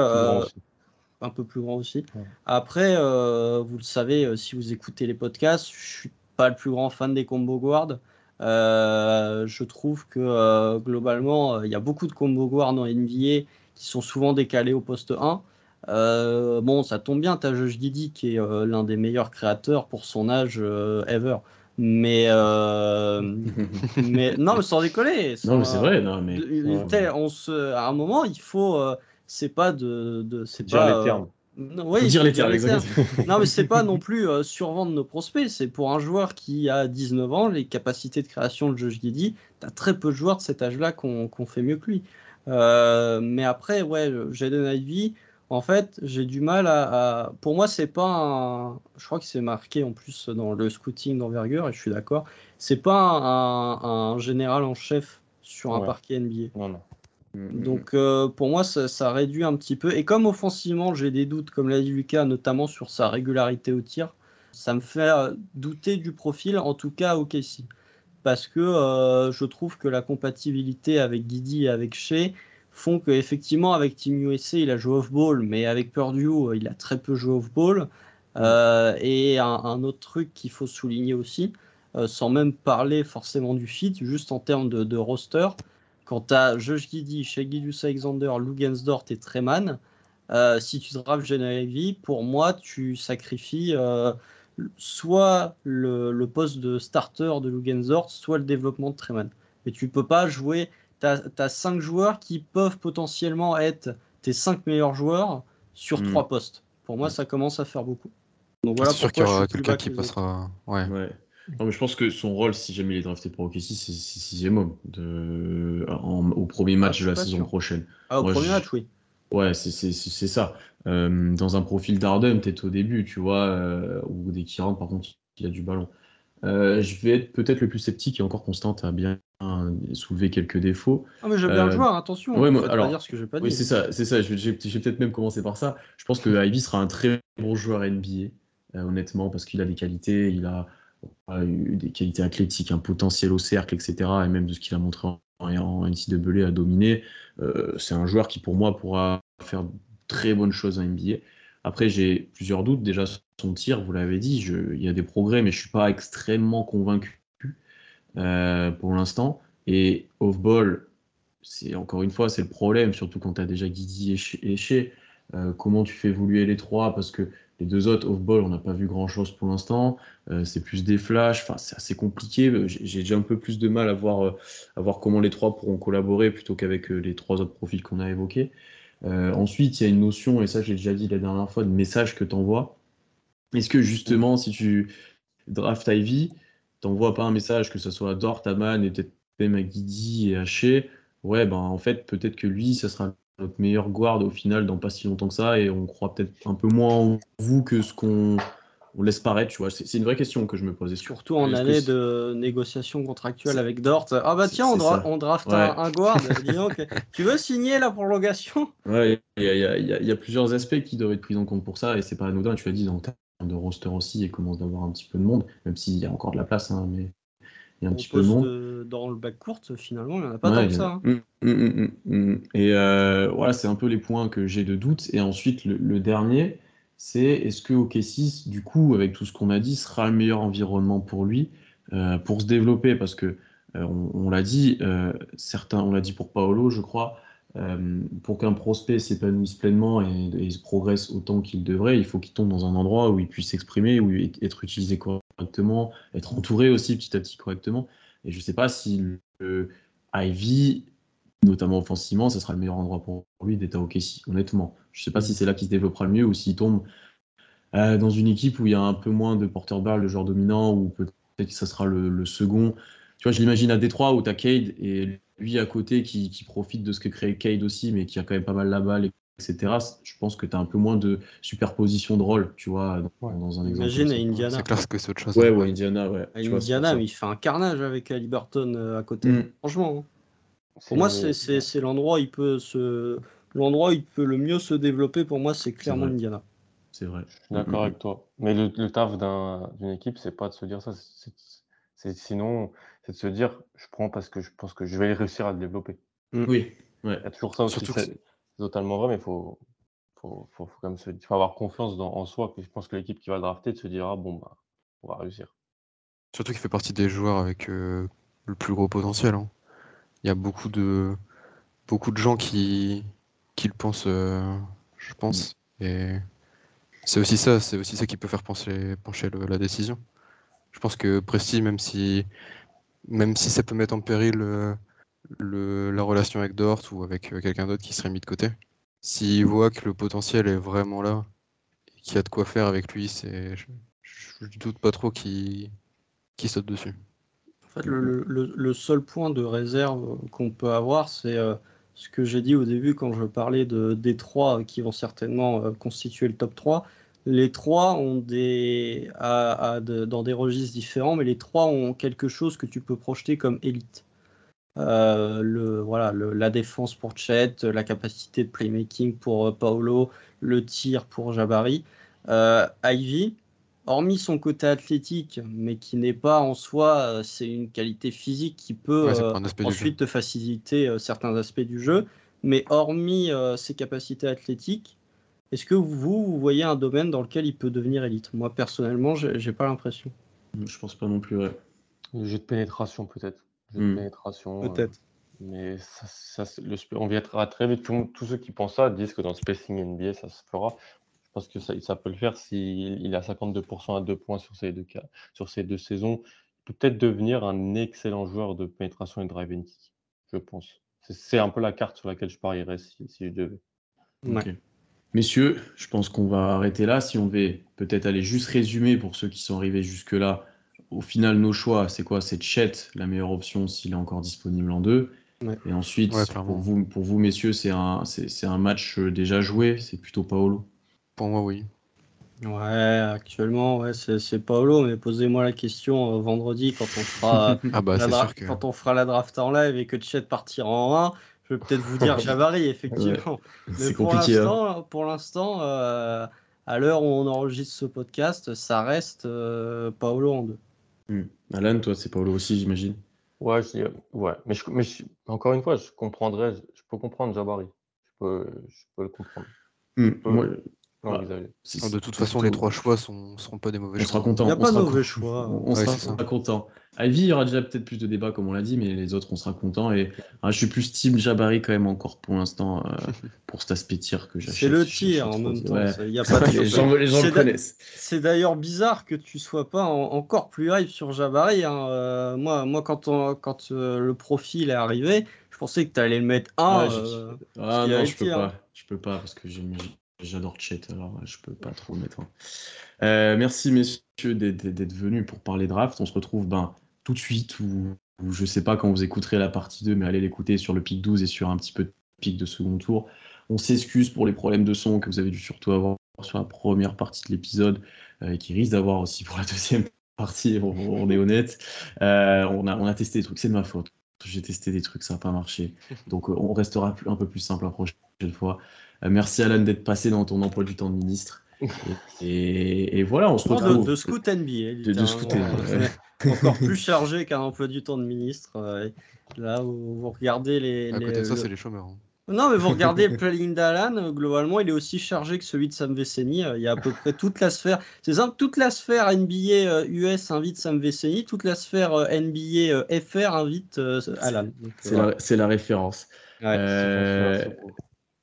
un peu plus grand aussi. Ouais. Après, euh, vous le savez, euh, si vous écoutez les podcasts, je suis pas le plus grand fan des combo guards. Euh, je trouve que euh, globalement, il y a beaucoup de combo guards dans NBA qui sont souvent décalés au poste 1. Euh, bon, ça tombe bien, t'as Josh Giddy qui est l'un des meilleurs créateurs pour son âge ever. Mais, euh, *laughs* mais non, mais sans décoller. Non, mais c'est vrai, non, mais. on se, à un moment, il faut. euh, c'est pas de. de c'est Dire pas, les euh, termes. oui, dire les termes. *laughs* Non, mais c'est pas non plus euh, survendre nos prospects. C'est pour un joueur qui a 19 ans, les capacités de création de Josh Giddy. T'as très peu de joueurs de cet âge-là qu'on qu'on fait mieux que lui. Euh, mais après, ouais, Jaden Ivey, en fait, j'ai du mal à, à- Pour moi, c'est pas un. Je crois que c'est marqué en plus dans le scouting d'envergure, et je suis d'accord. C'est pas un, un général en chef sur un Ouais. parquet NBA. Non, non. Donc euh, pour moi, ça, ça réduit un petit peu. Et comme offensivement, j'ai des doutes, comme l'a dit Lucas, notamment sur sa régularité au tir, ça me fait euh, douter du profil, en tout cas au KC. Parce que euh, je trouve que la compatibilité avec Guidi et avec Shea font qu'effectivement, avec Team USA, il a joué off-ball, mais avec Purdue, il a très peu joué off-ball. Euh, et un, un autre truc qu'il faut souligner aussi, sans même parler forcément du fit, juste en termes de, de roster, quand tu as Josh Giddy, Gilgeous Alexander, Lou Gensdort et Treman, euh, si tu drafts Genevieve, pour moi, tu sacrifies euh, soit le, le poste de starter de Lou Gensdort, soit le développement de Treman. Mais tu peux pas jouer. Tu as, cinq joueurs qui peuvent potentiellement être tes cinq meilleurs joueurs sur Mm. trois postes. Pour moi, ça commence à faire beaucoup. Donc voilà c'est sûr qu'il y aura quelqu'un qui passera. Ouais. Ouais. Non, mais je pense que son rôle, si jamais il est drafté pour OKC, c'est sixième homme de... en- au premier match je de la saison sûr. prochaine. Ah, au Moi, premier je- match, oui. Ouais, c'est ça. Euh, dans un profil d'Arden, peut-être au début, tu vois, euh, ou dès qu'il rentre, par contre, il a du ballon. Euh, je vais être peut-être le plus sceptique et encore Constante a bien soulevé quelques défauts. Ah, mais j'aime bien le Euh, joueur, attention. ouais, hein, moi, alors, pas dire ce que j'ai pas Oui, c'est ça, c'est ça. Je je je vais peut-être même commencer par ça. Je pense que Ivy sera un très bon joueur NBA, euh, honnêtement, parce qu'il a des qualités, il a, des qualités athlétiques, un potentiel au cercle, etc. Et même de ce qu'il a montré en, en NCAA à dominer. Euh, c'est un joueur qui, pour moi, pourra faire de très bonnes choses en NBA. Après, j'ai plusieurs doutes. Déjà, son tir, vous l'avez dit, il y a des progrès, mais je suis pas extrêmement convaincu euh, pour l'instant. Et off-ball, c'est encore une fois, c'est le problème, surtout quand tu as déjà Guidi et Shea. euh, comment tu fais évoluer les trois, parce que les deux autres off-ball, on n'a pas vu grand-chose pour l'instant. Euh, c'est plus des flashs, enfin, c'est assez compliqué. J'ai déjà un peu plus de mal à voir, euh, à voir comment les trois pourront collaborer plutôt qu'avec euh, les trois autres profils qu'on a évoqués. Ensuite, il y a une notion, et ça j'ai déjà dit la dernière fois, de message que tu envoies. Est-ce que justement, si tu draft Ivy, t'envoies pas un message, que ce soit à Dort, et peut-être même à et Haché, ouais, ben en fait, peut-être que lui, ça sera notre meilleur guard au final dans pas si longtemps que ça, et on croit peut-être un peu moins en vous que ce qu'on on laisse paraître, tu vois. C'est c'est une vraie question que je me posais. Surtout en année de négociation contractuelle avec Dort. Ah bah tiens, on, dra- on draft Ouais. un, un guard. *laughs* Dis donc, tu veux signer la prolongation Ouais, il y y a plusieurs aspects qui doivent être pris en compte pour ça, et c'est pas anodin, tu l'as dit, en termes de roster aussi, il commence d'avoir un petit peu de monde, même s'il y a encore de la place, hein, mais il y a un Au petit peu de monde. dans le bac courte, finalement, il n'y en a pas Ouais, tant que ça. hein. Mm, mm, mm. Et euh, voilà, c'est un peu les points que j'ai de doute. Et ensuite, le, le dernier, c'est est-ce que OKC, du coup, avec tout ce qu'on a dit, sera le meilleur environnement pour lui euh, pour se développer? Parce que, euh, on, on l'a dit, euh, certains, on l'a dit pour Paolo, je crois, euh, pour qu'un prospect s'épanouisse pleinement et, et se progresse autant qu'il devrait, il faut qu'il tombe dans un endroit où il puisse s'exprimer, où il- être utilisé être entouré aussi petit à petit correctement. Et je sais pas si le Ivy, notamment offensivement, ce sera le meilleur endroit pour lui d'être à OKC, honnêtement. Je sais pas si c'est là qu'il se développera le mieux ou s'il tombe euh, dans une équipe où il y a un peu moins de porteurs de balle, de joueurs dominants, ou peut-être que ça sera le, second. Tu vois, je l'imagine à Détroit où tu as Cade et lui à côté qui, profite de ce que crée Cade aussi, mais qui a quand même pas mal la balle, etc. Je pense que tu as un peu moins de superposition de rôle, tu vois, dans, Ouais. dans un exemple. Imagine à. Indiana. C'est clair que c'est autre chose. Ouais, ouais, Indiana, ouais. À tu vois, c'est Indiana, mais il fait un carnage avec Liberton euh, à côté. Mm. Franchement. hein. Pour moi, c'est- l'endroit où il peut se. L'endroit où il peut le mieux se développer, pour moi, c'est clairement. Indiana. C'est vrai. Je suis d'accord avec toi. Mais le, le taf d'un- d'une équipe, c'est pas de se dire ça. c'est- sinon, c'est de se dire, je prends parce que je pense que je vais réussir à le développer. Oui, ouais. Il y a toujours ça aussi. Surtout que totalement vrai, mais il faut, faut, faut, faut quand même se, faut avoir confiance dans, en soi. Que je pense que l'équipe qui va le drafter se dira, bon, bah, on va réussir. Surtout qu'il fait partie des joueurs avec euh, le plus gros potentiel. hein. Il y a beaucoup de, beaucoup de gens qui, qui le pensent, euh, je pense. Et c'est aussi ça, c'est aussi ça qui peut faire pencher, pencher le- la décision. Je pense que Presti, même si, même si ça peut mettre en péril euh, la relation avec Dort ou avec euh, quelqu'un d'autre qui serait mis de côté, s'il voit que le potentiel est vraiment là et qu'il y a de quoi faire avec lui, c'est, je, je doute pas trop qu'il saute dessus. En fait, le, seul point de réserve qu'on peut avoir, c'est euh, ce que j'ai dit au début quand je parlais de, des trois qui vont certainement euh, constituer le top 3. Les trois ont des, dans des registres différents, mais les trois ont quelque chose que tu peux projeter comme élite. Euh, le, voilà, le- la défense pour Chet, la capacité de playmaking pour euh, Paolo, le tir pour Jabari. Euh, Ivy, hormis son côté athlétique, mais qui n'est pas en soi, euh, c'est une qualité physique qui peut Ouais, euh, ensuite te faciliter euh, certains aspects du jeu. Mais hormis euh, ses capacités athlétiques, est-ce que vous, vous voyez un domaine dans lequel il peut devenir élite? Moi, personnellement, j'ai j'ai pas l'impression. Je pense pas non plus, ouais. Le jeu de pénétration, peut-être. Jeu Hmm. de pénétration. euh, Peut-être. Mais ça, le, on viendra très vite. Tous ceux qui pensent ça disent que dans le spacing NBA, ça se fera. Je pense que ça, ça peut le faire s'il il a 52% à deux points sur ces deux, cas, sur ces deux saisons. Il peut peut-être devenir un excellent joueur de pénétration et de drive and kick, je pense. C'est- C'est un peu la carte sur laquelle je parierais si, si je devais. Messieurs, je pense qu'on va arrêter là. Si on veut peut-être aller juste résumer pour ceux qui sont arrivés jusque-là. Au final, nos choix, c'est quoi? C'est Chet, la meilleure option s'il est encore disponible en deux. Ouais. Et ensuite, Ouais, pour, vous, pour vous, messieurs, c'est un, c'est, c'est un match euh, déjà joué. C'est plutôt Paolo. Pour moi, oui. Ouais, actuellement, ouais, c'est c'est Paolo, mais posez-moi la question euh, vendredi quand on fera, *laughs* euh, Ah bah la que quand on fera la draft en live et que Chet partira en 1. Je vais peut-être vous dire Jabari, effectivement. Mais C'est pour compliqué. hein. l'instant, pour l'instant, euh, à l'heure où on enregistre ce podcast, ça reste euh, Paolo en 2. Hmm. Alan, toi, c'est Paolo aussi, j'imagine. Ouais, je, dis- ouais. Mais, je, mais je- encore une fois, je comprendrais, je, peux comprendre Jabari. Je peux, je peux le comprendre. Hmm. Moi, Non, Non, de toute façon, les trois choix sont, seront pas des mauvais On choix. sera content. Il n'y a on pas de sera mauvais choix. On, on Ouais, sera content. Ivy, il y aura déjà peut-être plus de débats, comme on l'a dit, mais les autres, on sera content. Et ah, je suis plus team Jabari quand même encore pour l'instant, euh, *laughs* pour cet aspect tir que j'achète. C'est le Je- je- tir je en même temps. ouais. ça, Il y a pas de *laughs* les gens, les gens le d'a- connaissent. C'est d'ailleurs bizarre que tu sois pas en- encore plus hype sur Jabari. hein. Euh, moi, moi, quand, on- quand euh, le profil est arrivé, je pensais que tu allais le mettre 1. Ah, j'ai- euh, Ah non, je peux pas. Je peux pas parce que j'aime- j'adore Chet, alors je peux pas trop le mettre. hein. Euh, merci messieurs d'être venus pour parler draft. On se retrouve ben, tout de suite ou, ou je sais pas quand vous écouterez la partie 2, mais allez l'écouter sur le pic 12 et sur un petit peu de pic de second tour. On s'excuse pour les problèmes de son que vous avez dû surtout avoir sur la première partie de l'épisode euh, et qui risque d'avoir aussi pour la deuxième *laughs* partie, on, est honnête. Euh, on, a, testé des trucs, c'est de ma faute. J'ai testé des trucs, ça n'a pas marché. Donc on restera un peu plus simple la prochaine fois. Euh, merci Alan d'être passé dans ton emploi du temps de ministre. *laughs* Et, voilà, on se non, de, retrouve. de scout NBA. de littéralement. scout NBA, ouais. *laughs* Encore plus chargé qu'un emploi du temps de ministre. euh, là où vous regardez les. À les- côté de ça, le- c'est les chômeurs. hein. Non, mais vous regardez *laughs* le planning d'Alan, globalement, il est aussi chargé que celui de Sam Veceni. Euh, Il y a à peu près toute la sphère. C'est simple, toute la sphère NBA US invite Sam Veceni, toute la sphère NBA FR invite Alan. C'est euh, la, c'est la référence. ouais. Euh,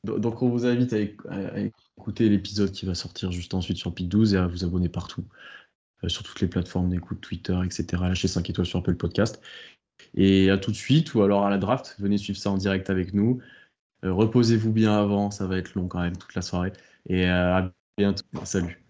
donc on vous invite à, éc- à écouter l'épisode qui va sortir juste ensuite sur Pic 12 et à vous abonner partout, euh, sur toutes les plateformes d'écoute, Twitter, etc. Lâchez 5 étoiles sur Apple Podcast. Et à tout de suite, ou alors à la draft, venez suivre ça en direct avec nous. Euh, Reposez-vous bien avant, ça va être long quand même toute la soirée. Et euh, à bientôt. Salut.